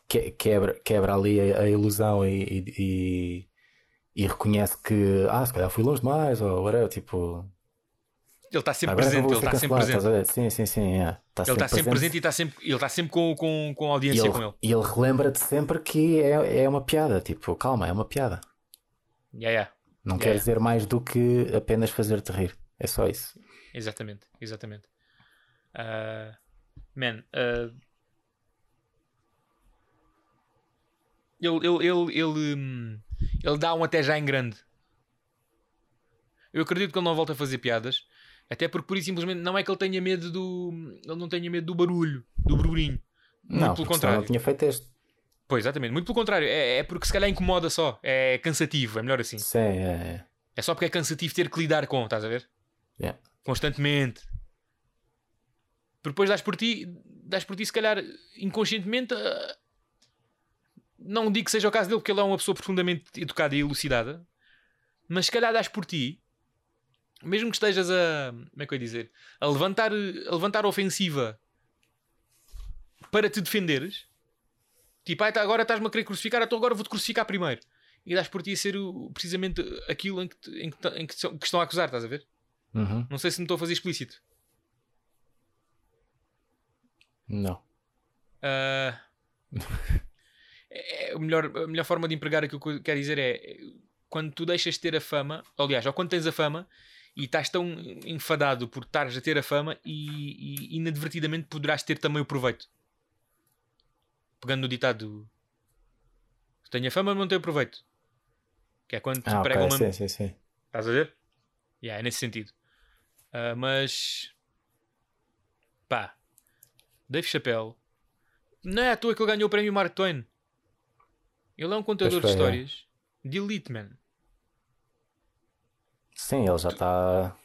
que- quebra, quebra ali a, a ilusão e, e, e- e reconhece que, ah, se calhar fui longe demais, ou whatever, tipo, Ele está sempre presente, ele está sempre presente. Sim, sim, sim, é. Está Ele está sempre presente e está sempre, ele está sempre com, com, com a audiência ele, com ele. e ele relembra-te sempre que é, é uma piada, tipo, calma, é uma piada. Yeah, yeah. Não Yeah. quer dizer mais do que apenas fazer-te rir. É só isso. Exatamente, exatamente. Ah, man, ah, ele, ele, ele, ele, hum, ele dá um até já em grande. Eu acredito que ele não volta a fazer piadas, até porque por isso simplesmente não é que ele tenha medo do. Ele não tenha medo do barulho, do burburinho. Não, pelo contrário. não tinha feito este. Pois, exatamente, muito pelo contrário. É, é porque se calhar incomoda só. É cansativo, é melhor assim. Sim, é, é. É só porque é cansativo ter que lidar com, estás a ver? Yeah. Constantemente. Porque depois dás por ti, dás por ti, se calhar, inconscientemente. ah, Não digo que seja o caso dele, porque ele é uma pessoa profundamente educada e elucidada. Mas se calhar dás por ti, mesmo que estejas a. Como é que eu ia dizer? A levantar, a levantar ofensiva para te defenderes. Tipo, ah, agora estás-me a querer crucificar, então agora vou-te crucificar primeiro. E dás por ti a ser o- precisamente aquilo em que, em que, em que que estão a acusar, estás a ver? Uhum. Não sei se me estou a fazer explícito. Não. Ah, é, é a, melhor, a melhor forma de empregar aquilo que eu quero dizer é é, quando tu deixas de ter a fama, aliás, ou quando tens a fama e estás tão enfadado por estares a ter a fama e, e inadvertidamente poderás ter também o proveito. Pegando no ditado tenho a fama, mas não tenho proveito. Que é quando te Ah, pregam uma, sim, sim, sim. Estás a ver? Yeah, é nesse sentido. Ah, mas. Pá. Dave Chappelle. Não é à toa que ele ganhou o prémio Mark Twain. Ele é um contador de é. histórias de elite, man. Sim, ele já está.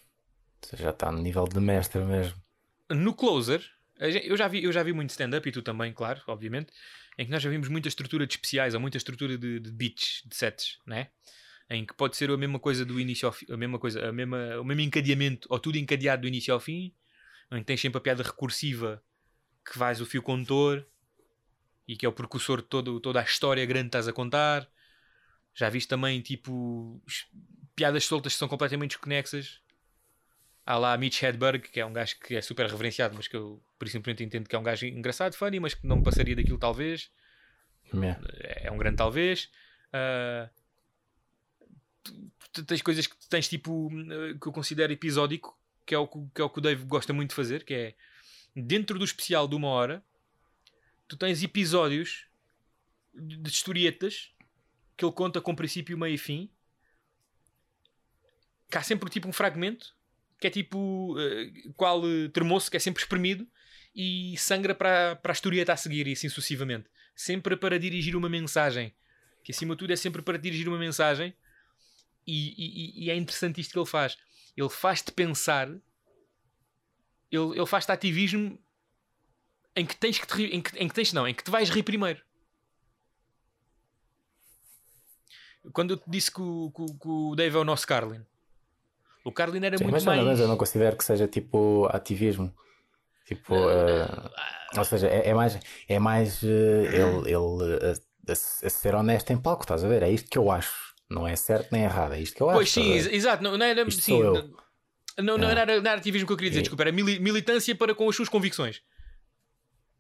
Já está no nível de mestre mesmo. No Closer, eu já vi, eu já vi muito stand-up e tu também, claro, obviamente, em que nós já vimos muita estrutura de especiais ou muita estrutura de, de beats, de sets, né? Em que pode ser a mesma coisa do início ao fim, a mesma coisa, a mesma, o mesmo encadeamento, ou tudo encadeado do início ao fim, em que tens sempre a piada recursiva que vais o fio condutor e que é o precursor de todo, toda a história grande que estás a contar. Já viste também, tipo, piadas soltas que são completamente desconexas. Há lá Mitch Hedberg, que é um gajo que é super reverenciado, mas que eu, por simplesmente entendo que é um gajo engraçado, funny, mas que não me passaria daquilo talvez. Yeah. É um grande talvez. Ah, tu- tu tens coisas que tens tipo eh, que eu considero episódico, que é, o, que- é o que o Dave gosta muito de fazer, que é dentro do especial de uma hora, tu tens episódios de de historietas que ele conta com princípio, meio e fim. Que há sempre tipo um fragmento que é tipo eh, qual eh, termoço que é sempre espremido e sangra para, para a historieta a seguir e assim sucessivamente. Sempre para dirigir uma mensagem. Que acima de tudo é sempre para dirigir uma mensagem e, e- e é interessante isto que ele faz. Ele faz-te pensar, ele, ele faz-te ativismo em que tens que te em que, em que tens não, em que te vais rir primeiro. Quando eu te disse que o, que que o Dave é o nosso Carlin, o Carlin era Sim, muito mas, não, mais. mas eu não considero que seja tipo ativismo. Tipo, eh, ou seja, é, é mais, é mais eh, ele, ele eh, a, a- ser honesto em palco, estás a ver? É isto que eu acho. Não é certo nem errado, é isto que eu Pois acho. sim, ex- ver? exato. Não, não era, Isto sim, eu. não, não, É. era, não era ativismo que eu queria dizer, E- desculpa, era mili- militância para com as suas convicções.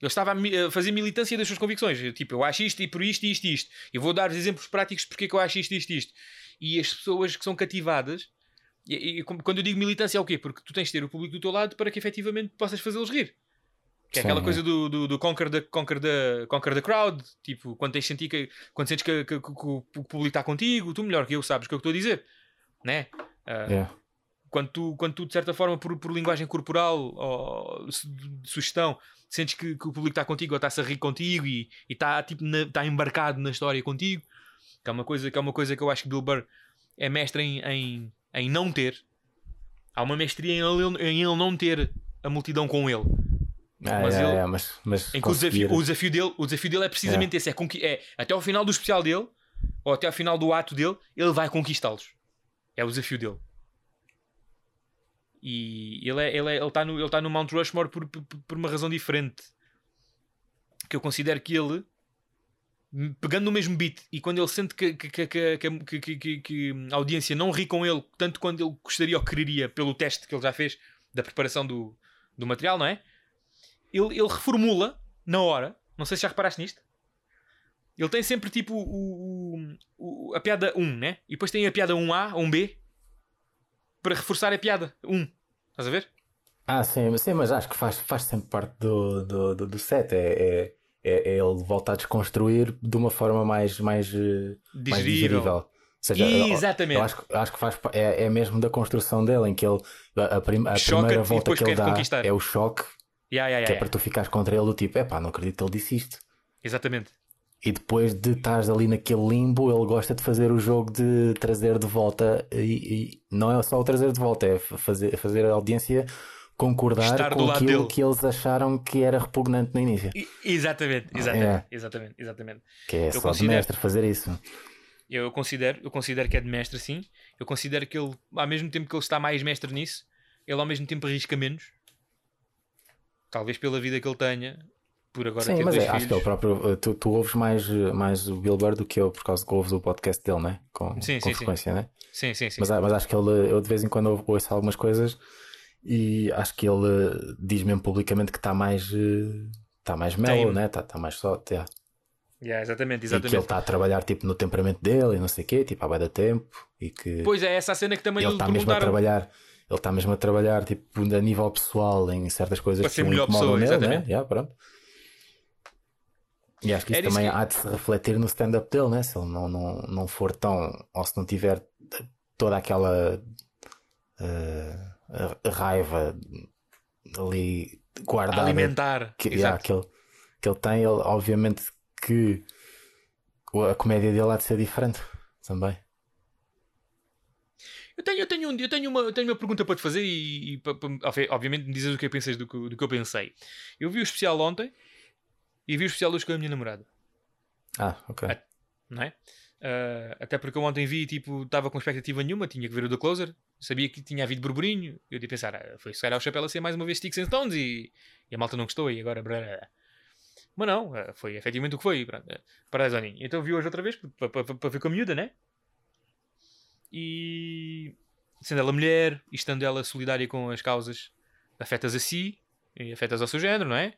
Ele estava a, fazer militância das suas convicções. Eu, Tipo, eu acho isto e por isto e isto e isto. Eu vou dar exemplos práticos porque é que eu acho isto e isto e isto. E as pessoas que são cativadas, e, e quando eu digo militância é o quê? Porque tu tens de ter o público do teu lado para que efetivamente possas fazê-los rir. Que é Sim, aquela é. coisa do, do, do conquer, the, conquer, the, conquer the crowd. Tipo, quando, tens sentir que, quando sentes que, que- que o público está contigo, tu melhor que eu sabes o que eu estou a dizer. Né? Ah, Yeah. quando tu, quando tu de certa forma, por, por linguagem corporal ou sugestão, sentes que, que o público está contigo ou está-se a rir contigo e está tipo, na- está embarcado na história contigo, que é uma coisa que, é uma coisa que eu acho que Bill Burr é mestre em, em, em não ter. Há uma mestria em ele, em ele não ter a multidão com ele. Ah, Mas ele- yeah, mas, mas Em que o desafio, o, desafio dele, o desafio dele é precisamente esse: é, é até ao final do especial dele, ou até ao final do ato dele, ele vai conquistá-los. É o desafio dele. E ele está ele é, ele tá no, ele tá no Mount Rushmore por, por, por uma razão diferente. Que eu considero que ele, pegando no mesmo beat, e quando ele sente que, que, que, que, a audiência não ri com ele tanto quanto ele gostaria ou quereria pelo teste que ele já fez da preparação do, do material, não é? Ele, ele reformula na hora. Não sei se já reparaste nisto. Ele tem sempre tipo o, o- o- a piada 1, né? E depois tem a piada 1A ou 1B para reforçar a piada 1. Estás a ver? Ah, sim, sim, mas acho que faz, faz sempre parte do, do, do, do set. É, é, é, é ele voltar a desconstruir de uma forma mais, mais, eh, mais Digerível. digerível. Ou seja, eu- Exatamente. Eu acho, que- acho que faz, é, é mesmo da construção dele, em que ele a, prim- a primeira volta que ele dá conquistar. é o choque, Yeah, yeah, que yeah, é para tu ficares contra ele do tipo, epá, não acredito que ele disse isto. Exatamente. E depois de estás ali naquele limbo, ele gosta de fazer o jogo de trazer de volta. E, e não é só o trazer de volta, é fa- fazer, fazer a audiência concordar Estar com aquilo dele. que eles acharam que era repugnante no início. E- Exatamente, exatamente, É. exatamente, exatamente. Que é Eu só de considero- mestre fazer isso. Eu considero, eu considero que é de mestre, sim. Eu considero que ele, ao mesmo tempo que ele está mais mestre nisso, ele ao mesmo tempo arrisca menos. Talvez pela vida que ele tenha, por agora Sim, ter mas dois é, acho que ele filhos. próprio. Tu, tu ouves mais, mais o Bill Burr do que eu, por causa que ouves o podcast dele, né? Com, Sim, com sim, sim. frequência, né? Sim, sim, sim. Mas, mas acho que ele, eu de vez em quando ou- ouço algumas coisas e acho que ele eh, diz mesmo publicamente que está mais. Está mais mellow, né? Está tá mais só. tá. Yeah, exatamente, E que exatamente. ele está a trabalhar tipo, no temperamento dele e não sei o quê, tipo, há de tempo. E que Pois é, essa cena que também ele está mesmo a trabalhar. Ele está mesmo a trabalhar tipo, a nível pessoal em certas coisas Para que ser o melhor pessoa, nele, exatamente. né? Yeah, pronto. E acho que isso também que- há de se refletir no stand-up dele, né? Se ele não, não, não for tão. ou se não tiver toda aquela eh, raiva ali A guardada alimentar. que, yeah, que, ele, que ele tem, ele, obviamente que a comédia dele há de ser diferente também. Eu tenho, eu tenho, um- eu tenho, uma, eu tenho uma pergunta para te fazer e, e pa- pa- obvi- obviamente me dizes o que pensas do que, do que eu pensei. Eu vi o especial ontem e vi o especial hoje com a minha namorada, Ah, ok. Ah, não é? Ah, até porque eu ontem vi, tipo, estava com expectativa nenhuma, tinha que ver o The Closer, sabia que tinha havido burburinho, eu de pensar, ah, foi se calhar o chapéu a ser mais uma vez Sticks and Stones e, e a malta não gostou e agora... Mas não, ah, foi efetivamente o que foi. ah, Para a. Então vi hoje outra vez para, ver com a miúda, né? E sendo ela mulher e estando ela solidária com as causas afetas a si e afetas ao seu género, não é?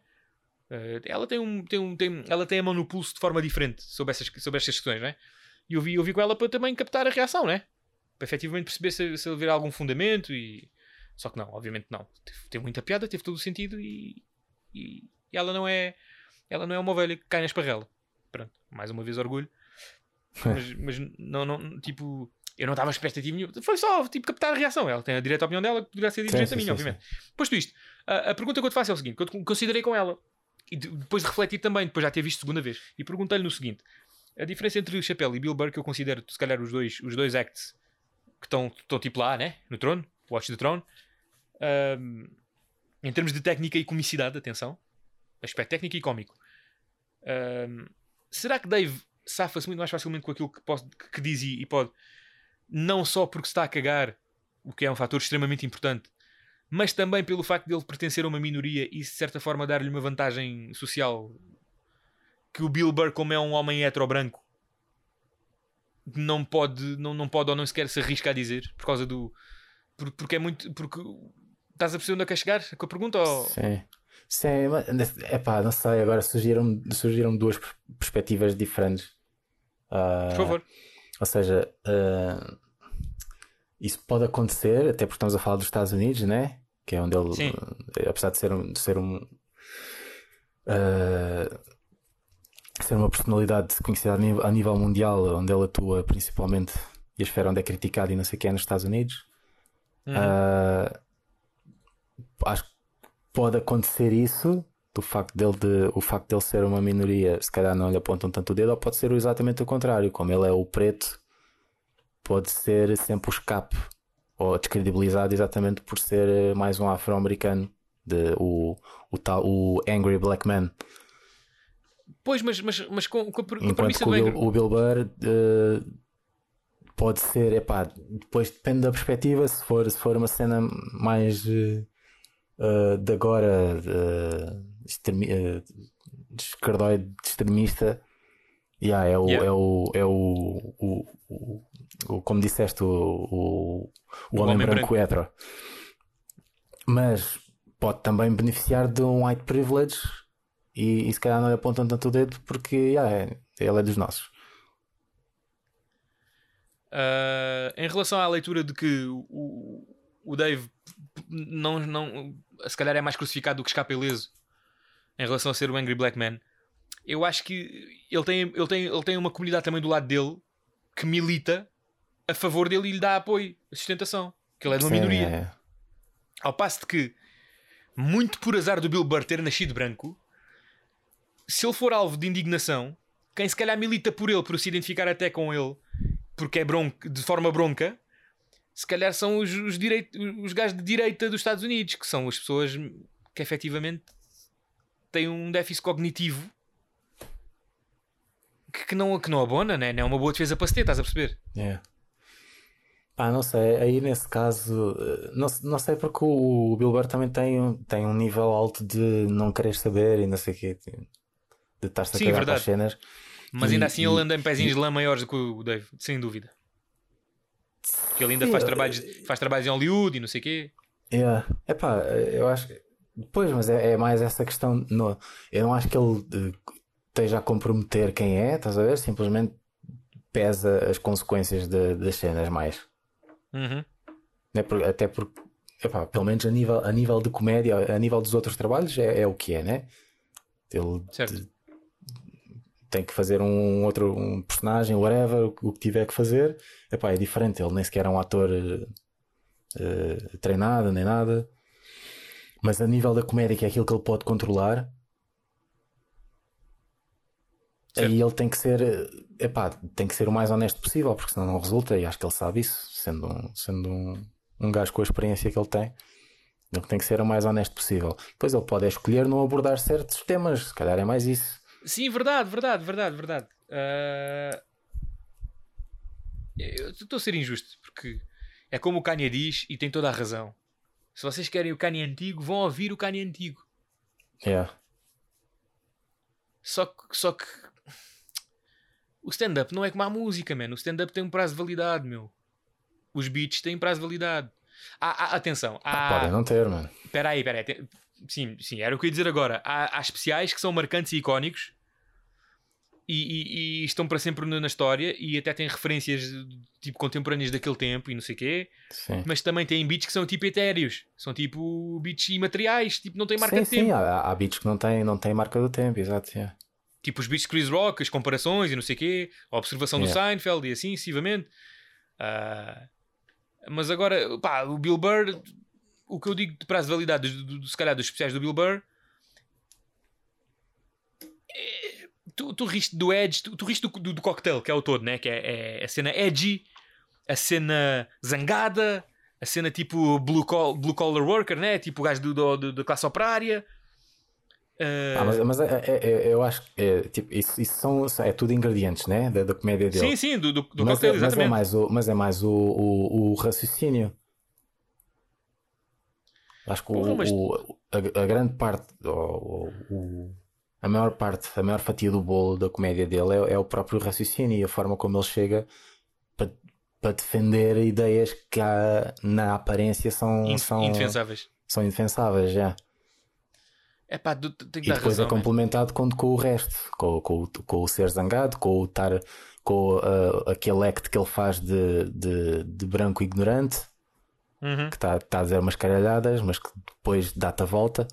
Eh, ela tem um, tem um tem, ela tem a mão no pulso de forma diferente sobre essas, sobre estas questões, não é? E eu vi, eu vi com ela para também captar a reação, não é? Para efetivamente perceber se, se haver algum fundamento e. Só que não, obviamente não. Teve, teve muita piada, teve todo o sentido e, e, e ela não é. Ela não é uma ovelha que cai na esparrela. Pronto, mais uma vez orgulho. Mas, mas não, não, tipo, eu não estava expectativa nenhuma. Foi só, tipo, captar a reação. Ela tem a direta opinião dela, que poderá ser diferente sim, da minha, sim, obviamente. Posto isto, a, a pergunta que eu te faço é o seguinte: que eu considerei com ela, e de- depois de refletir também, depois já ter visto segunda vez, e perguntei-lhe no seguinte: a diferença entre o Chapéu e Bill Burr, que eu considero, se calhar, os dois, os dois acts que estão, tipo lá, né? No trono, Watch the Throne, ahm, em termos de técnica e comicidade, atenção, aspecto técnico e cómico. ahm, será que Dave safa-se muito mais facilmente com aquilo que, pode, que diz e, e pode, não só porque se está a cagar, o que é um fator extremamente importante, mas também pelo facto de ele pertencer a uma minoria e de certa forma dar-lhe uma vantagem social que o Bill Burr, como é um homem hetero branco, não pode, não, não pode ou não sequer se arrisca a dizer por causa do. por- porque é muito. Porque estás a perceber onde é que é chegar com a pergunta? Ou... Sim. Sim, mas epá, não sei, agora surgiram, surgiram duas pers- perspectivas diferentes. Ah, Por favor. Ou seja, ah, isso pode acontecer, até porque estamos a falar dos Estados Unidos, né? Que é onde ele, Sim. eh, apesar de ser um, de ser um ah, ser uma personalidade conhecida a nível, a nível mundial, onde ele atua principalmente e a esfera onde é criticado e não sei o que é nos Estados Unidos. Uhum. Ah, acho que pode acontecer isso do facto dele de, o facto dele ser uma minoria se calhar não lhe apontam tanto o dedo ou pode ser exatamente o contrário como ele é o preto pode ser sempre o escape ou descredibilizado exatamente por ser mais um afro-americano de, o, o tal o angry black man Pois, mas, mas, mas com, com a, com a premissa que o Bill, o Bill Burr eh, pode ser, epá, depois depende da perspectiva. Se for, se for uma cena mais eh, de agora, uh, extremi, uh, escardoide extremista, yeah, é, o, Yeah. é, o, é o, o, o- o- como disseste, o, o, o O homem, homem branco, branco. hetero. Mas pode também beneficiar de um white privilege e, e se calhar não lhe apontam tanto o dedo porque yeah, é- ele é dos nossos. Uh, em relação à leitura de que o, o Dave não, não, se calhar é mais crucificado do que escapa ileso em relação a ser o Angry Black Man, eu acho que ele tem, ele, tem, ele tem uma comunidade também do lado dele que milita a favor dele e lhe dá apoio, sustentação. Que ele é de uma Sim, minoria. é- Ao passo de que, muito por azar do Bill Burr ter nascido branco, se ele for alvo de indignação, quem se calhar milita por ele, por se identificar até com ele, porque é bronca, de forma bronca, se calhar são os, os, direit, os gajos de direita dos Estados Unidos, que são as pessoas que efetivamente têm um déficit cognitivo que, não, que não abona, né? não é uma boa defesa para se ter, estás a perceber? É. Pá, não sei, aí nesse caso, eh, não, não sei porque o, o Bill Burr também tem, tem um nível alto de não querer saber e não sei o quê, de de estar-se a Sim, cagar para as verdade. cenas. Mas E- ainda assim e- ele anda em pezinhos de lã maiores do que o Dave, sem dúvida. Porque ele ainda faz trabalhos, faz trabalhos em Hollywood e não sei o quê. Yeah. Epá, eu acho que. Pois, mas é, é mais essa questão. No, eu não acho que ele eh, esteja a comprometer quem é, estás a ver? Simplesmente pesa as consequências de- das cenas mais. Uhum. Né? Por- Até porque, epá, pelo menos a nível, a nível de comédia, a nível dos outros trabalhos, é, é o que é, né? Ele Certo. Te- tem que fazer um outro um personagem, whatever, o, que- o que tiver que fazer. Epá, é diferente, ele nem sequer é um ator eh, treinado, nem nada. Mas a nível da comédia, que é aquilo que ele pode controlar, Certo. aí ele tem que ser, eh, epá, tem que ser o mais honesto possível, porque senão não resulta, e acho que ele sabe isso, sendo um, sendo um, um gajo com a experiência que ele tem. Ele tem que ser o mais honesto possível. Depois ele pode escolher não abordar certos temas, se calhar é mais isso. Sim, verdade, verdade, verdade, verdade. Ah, Eu estou a ser injusto, porque é como o Kanye diz e tem toda a razão. Se vocês querem o Kanye antigo, vão ouvir o Kanye antigo. Yeah. Só que, só que o stand-up não é como a música, man. O stand-up tem um prazo de validade, meu. Os beats têm prazo de validade. Ah, ah, atenção. Há... Podem não ter, mano. Espera aí, espera aí. Tem- Sim, sim, era o que eu ia dizer agora. Há, há especiais que são marcantes e icónicos e, e- e estão para sempre na história e até têm referências tipo contemporâneas daquele tempo e não sei o quê. Sim. Mas também têm beats que são tipo etéreos. São tipo beats imateriais, tipo não têm marca sim, de sim, tempo. há, há beats que não têm, não têm marca do tempo, exato. yeah. Tipo os beats de Chris Rock, as comparações e não sei o quê, a observação do Yeah. Seinfeld e assim sucessivamente. Ah, mas agora, pá, o Bill Burr, o que eu digo de prazo de validade, do, do- do- se calhar dos especiais do Bill Burr, é- tu, tu riste do Edge, tu, tu riste do, do, do cocktail, que é o todo, né? Que é, é a cena edgy, a cena zangada, a cena tipo blue, call, blue collar worker, né? Tipo o gajo do, do- do- da classe operária. Ah, Ah, mas mas é- é- é- eu acho que é, tipo, isso, isso são, é tudo ingredientes, né? Da, da comédia dele. sim, sim, do, do, do mas, cocktail, é, mas é exatamente. mais o, mas é mais o, o, o raciocínio. Acho que o- Porra, mas- o, a, a grande parte, ou, o, a maior parte, a maior fatia do bolo da comédia dele é, é o próprio raciocínio e a forma como ele chega para, para defender ideias que há, na aparência são, Inf- são, indefensáveis. são indefensáveis já. É pá, tu- tu- que E dar depois razão. é complementado com, com o resto, com, com, o- com o ser zangado, com o estar com ah, aquele act que ele faz de, de, de branco ignorante, Uhum. que está tá a dizer umas caralhadas, mas que depois dá-te a volta.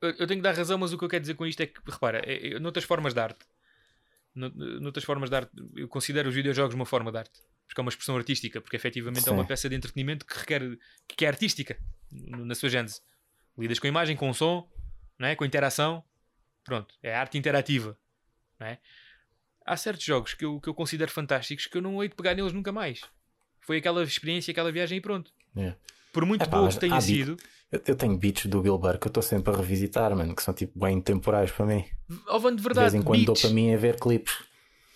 Eu tenho que dar razão, mas o que eu quero dizer com isto é que, repara, é- é- noutras formas de arte, no- noutras formas de arte, eu considero os videojogos uma forma de arte, porque é uma expressão artística, porque efetivamente é uma Sim. peça de entretenimento que requer, que é artística, na sua gênese. Lidas com a imagem, com o som, não é? com a interação, pronto, é arte interativa, não é? Há certos jogos que eu, que eu considero fantásticos que eu não hei de pegar neles nunca mais. Foi aquela experiência, aquela viagem e pronto. É. Por muito Epá, boa que tenha há sido, Eu, eu tenho beats do Bill Burr que eu estou sempre a revisitar, mano, que são tipo bem temporais para mim. oh, Van, de De verdade, vez em quando dou para mim a ver clipes.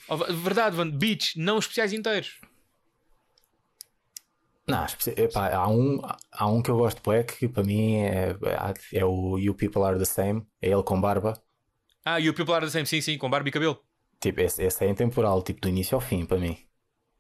Oh, verdade, Van, beats, não especiais inteiros. Não, epá, há, um, há um que eu gosto bué que para mim é, é o You People Are the Same, é ele com barba. Ah, o People Are the Same, sim, sim, com barba e cabelo. Tipo, esse, esse é intemporal, tipo, do início ao fim, para mim.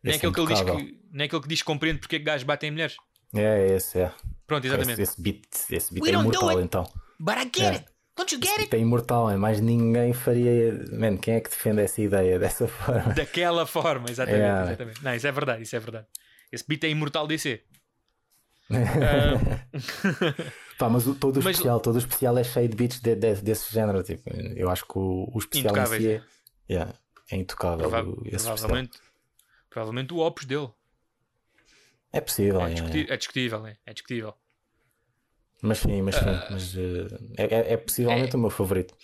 Nem Esse é aquele, que ele diz que, nem aquele que diz que compreende porque é que gajos batem em mulheres. É, esse, é. Pronto, exatamente. Esse, esse beat, esse beat We é imortal, it. então. But I get it. Don't you get Esse it? beat é imortal, é mais ninguém faria. Mano, quem é que defende essa ideia dessa forma? Daquela forma, exatamente, É. exatamente. Não, isso é verdade, isso é verdade. Esse beat é imortal DC. Pá, mas o, todo o Mas- especial, todo o especial é cheio de beats de- de- desse género. Tipo, eu acho que o, o especial si é. é, yeah, é intocável. Prova- especial. provavelmente, provavelmente o opus dele. É possível, É, é. discuti- é discutível, é, é discutível. mas sim, mas sim. Mas, eh, é, é- é possivelmente é- o meu favorito.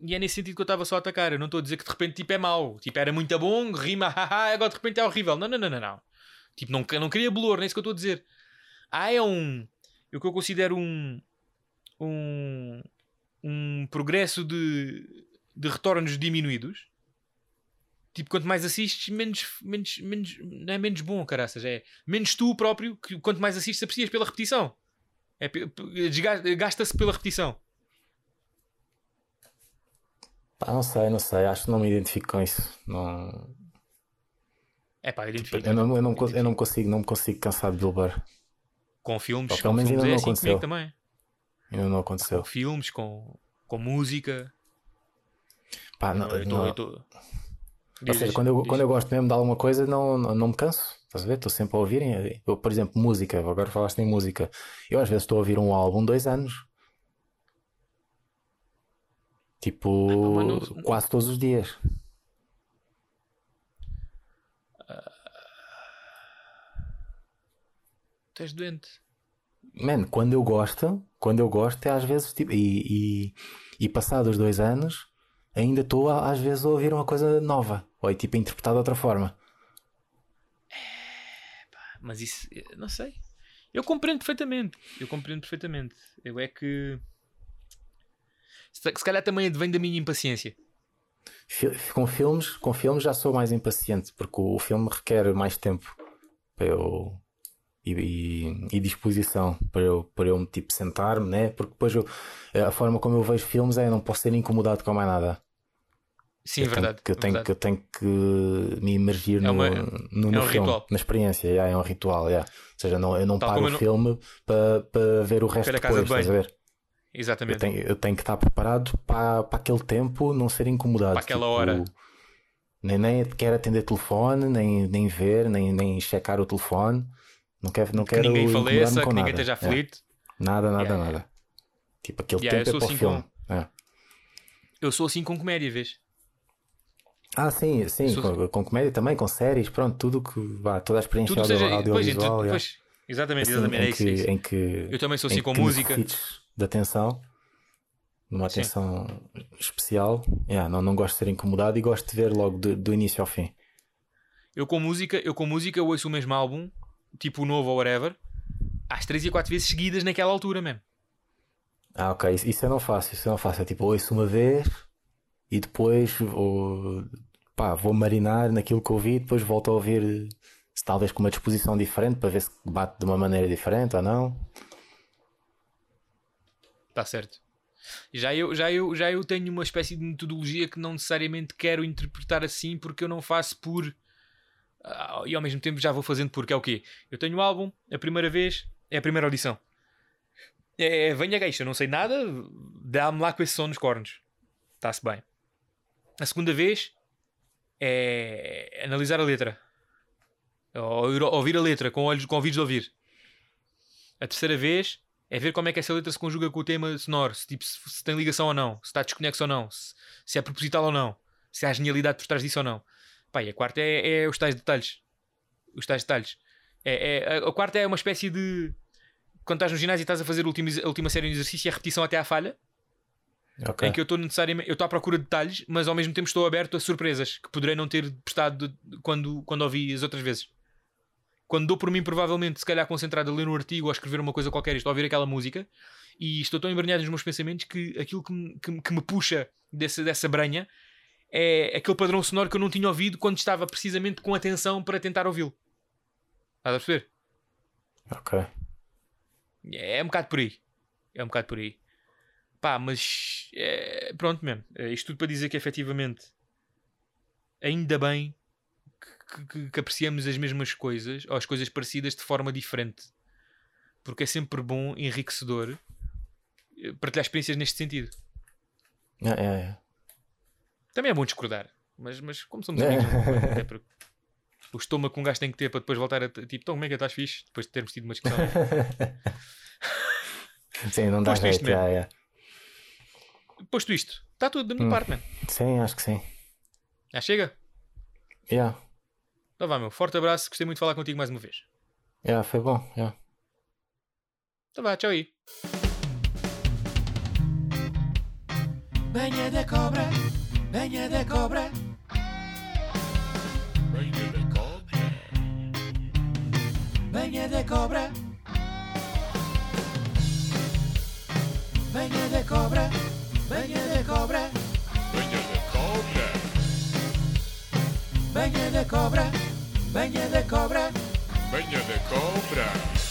E é nesse sentido que eu estava só a atacar. Eu não estou a dizer que de repente tipo, é mau. Tipo, era muito bom, rima, haha, agora de repente é horrível. Não, não, não, não, não. Tipo, não, não queria bolor, nem é isso que eu estou a dizer. Ah, é um. O que eu considero um. Um. Um progresso de. de retornos diminuídos. Tipo, quanto mais assistes, menos. menos, menos não é menos bom, caraças. É menos tu próprio, que quanto mais assistes, aprecias pela repetição. É, Gasta-se pela repetição. Pá, não sei, não sei. Acho que não me identifico com isso. Não, É pá, identifico. eu, não, eu, não, eu não consigo, não me consigo cansar de Bilbar. Com filmes, Pá, com filmes ainda é não assim aconteceu. comigo também. Ainda não aconteceu. Com filmes, com, com música. Pá, não, eu tô, não- eu tô... Ou seja, quando eu, quando eu gosto mesmo de alguma coisa, não, não, não me canso. Estás a ver? Estou sempre a ouvir. Eu, por exemplo, música. Agora falaste em música. Eu às vezes estou a ouvir um álbum dois anos. Tipo, mas não- quase todos os dias. Tu és doente. Mano, quando eu gosto, quando eu gosto é às vezes tipo, e, e, e passados dois anos ainda estou às vezes a ouvir uma coisa nova. Ou é tipo interpretado de outra forma. Mas isso, eh, não sei. Eu compreendo perfeitamente. Eu compreendo perfeitamente. Eu é que. Se se calhar também vem da minha impaciência. Com filmes, com filmes já sou mais impaciente porque o filme requer mais tempo para eu e, e- e disposição para eu, para eu tipo sentar-me, né? Porque depois eu, a forma como eu vejo filmes é eu não posso ser incomodado com mais nada. Sim, eu é verdade. Tenho, que, eu, tenho, verdade. que, eu tenho que me imergir É no, uma- no, é no um filme, ritual. na experiência. yeah, é um ritual. yeah. Ou seja, não, eu não Tal paro o eu não- filme para, para ver o resto casa depois. de Estás ver? Eu Exatamente. tenho, eu tenho que estar preparado para, para aquele tempo não ser incomodado. Para aquela tipo, hora. Nem, nem quero atender telefone, nem, nem ver, nem, nem checar o telefone. Não quero, não Que quero ninguém faleça, com que ninguém nada. esteja Yeah. aflito. Nada, nada, Yeah, nada. Tipo, aquele eu tempo é para o assim filme. É. Eu sou assim com comédia, vês? Ah, sim, sim, Sou- com, com comédia também, com séries, pronto, tudo que vá, toda a experiência Tudo audio- seja. Pois, audiovisual. yeah. pois, exatamente, Assim, exatamente. É em, isso, é que, isso. em que Eu também sou assim com música. de atenção, numa Sim. atenção especial. Yeah, não, não gosto de ser incomodado e gosto de ver logo do, do início ao fim. Eu com música, eu com música eu ouço o mesmo álbum, tipo o novo ou whatever, às 3 e 4 vezes seguidas naquela altura mesmo. Ah, ok, isso, isso eu não faço, isso eu não faço. É tipo, ouço uma vez e depois vou, pá, vou marinar naquilo que ouvi, depois volto a ouvir, se talvez com uma disposição diferente para ver se bate de uma maneira diferente ou não. Está certo. Já eu, já, eu, já eu tenho uma espécie de metodologia que não necessariamente quero interpretar assim porque eu não faço por. Ah, e ao mesmo tempo já vou fazendo porque é o quê? Eu tenho o álbum, a primeira vez é a primeira audição. É, venha gaita, não sei nada, dá-me lá com esse som nos cornos. Está-se bem. A segunda vez é analisar a letra. Ou ir- ouvir a letra com, olhos, com ouvidos de ouvir. A terceira vez é ver como é que essa letra se conjuga com o tema sonoro, se, tipo, se, se tem ligação ou não, se está desconexo ou não, se, se é proposital ou não, se há genialidade por trás disso ou não. Pá, e a quarta é, é os tais detalhes. Os tais detalhes. É, é- a, a quarta é uma espécie de. Quando estás no ginásio e estás a fazer a última, a última série de exercício, é a repetição até à falha, Ok. em que eu estou necessariamente. Eu estou à procura de detalhes, mas ao mesmo tempo estou aberto a surpresas que poderei não ter prestado quando, quando ouvi as outras vezes. Quando dou por mim, provavelmente, se calhar concentrado a ler um artigo ou a escrever uma coisa qualquer, estou a ouvir aquela música e estou tão embranhado nos meus pensamentos que aquilo que me, que, que me puxa dessa, dessa branha é aquele padrão sonoro que eu não tinha ouvido quando estava precisamente com atenção para tentar ouvi-lo. Estás a perceber? Ok. É, é um bocado por aí. É um bocado por aí. Pá, mas é, pronto, mesmo. Isto tudo para dizer que efetivamente ainda bem que, que, que apreciamos as mesmas coisas ou as coisas parecidas de forma diferente. Porque é sempre bom, enriquecedor eh, partilhar experiências neste sentido. É, é, é. Também é bom discordar, mas, mas como somos É. amigos, é porque o estômago que um gajo tem que ter para depois voltar a tipo, então como é que estás fixe? Depois de termos tido uma discussão. Sim, não dá jeito. é, é. Posto isto, está tudo da minha Hum. parte, mano. Sim, acho que sim. Já chega? Yeah. Então vá, meu. Forte abraço, gostei muito de falar contigo mais uma vez. Yeah, foi bom. Yeah. Então vá, tchau aí. Banha da cobra, banha da cobra, Banha da cobra. banha da cobra. Banha da cobra, banha da cobra, Banha da cobra. banha da cobra, banha da cobra. Banha da cobra.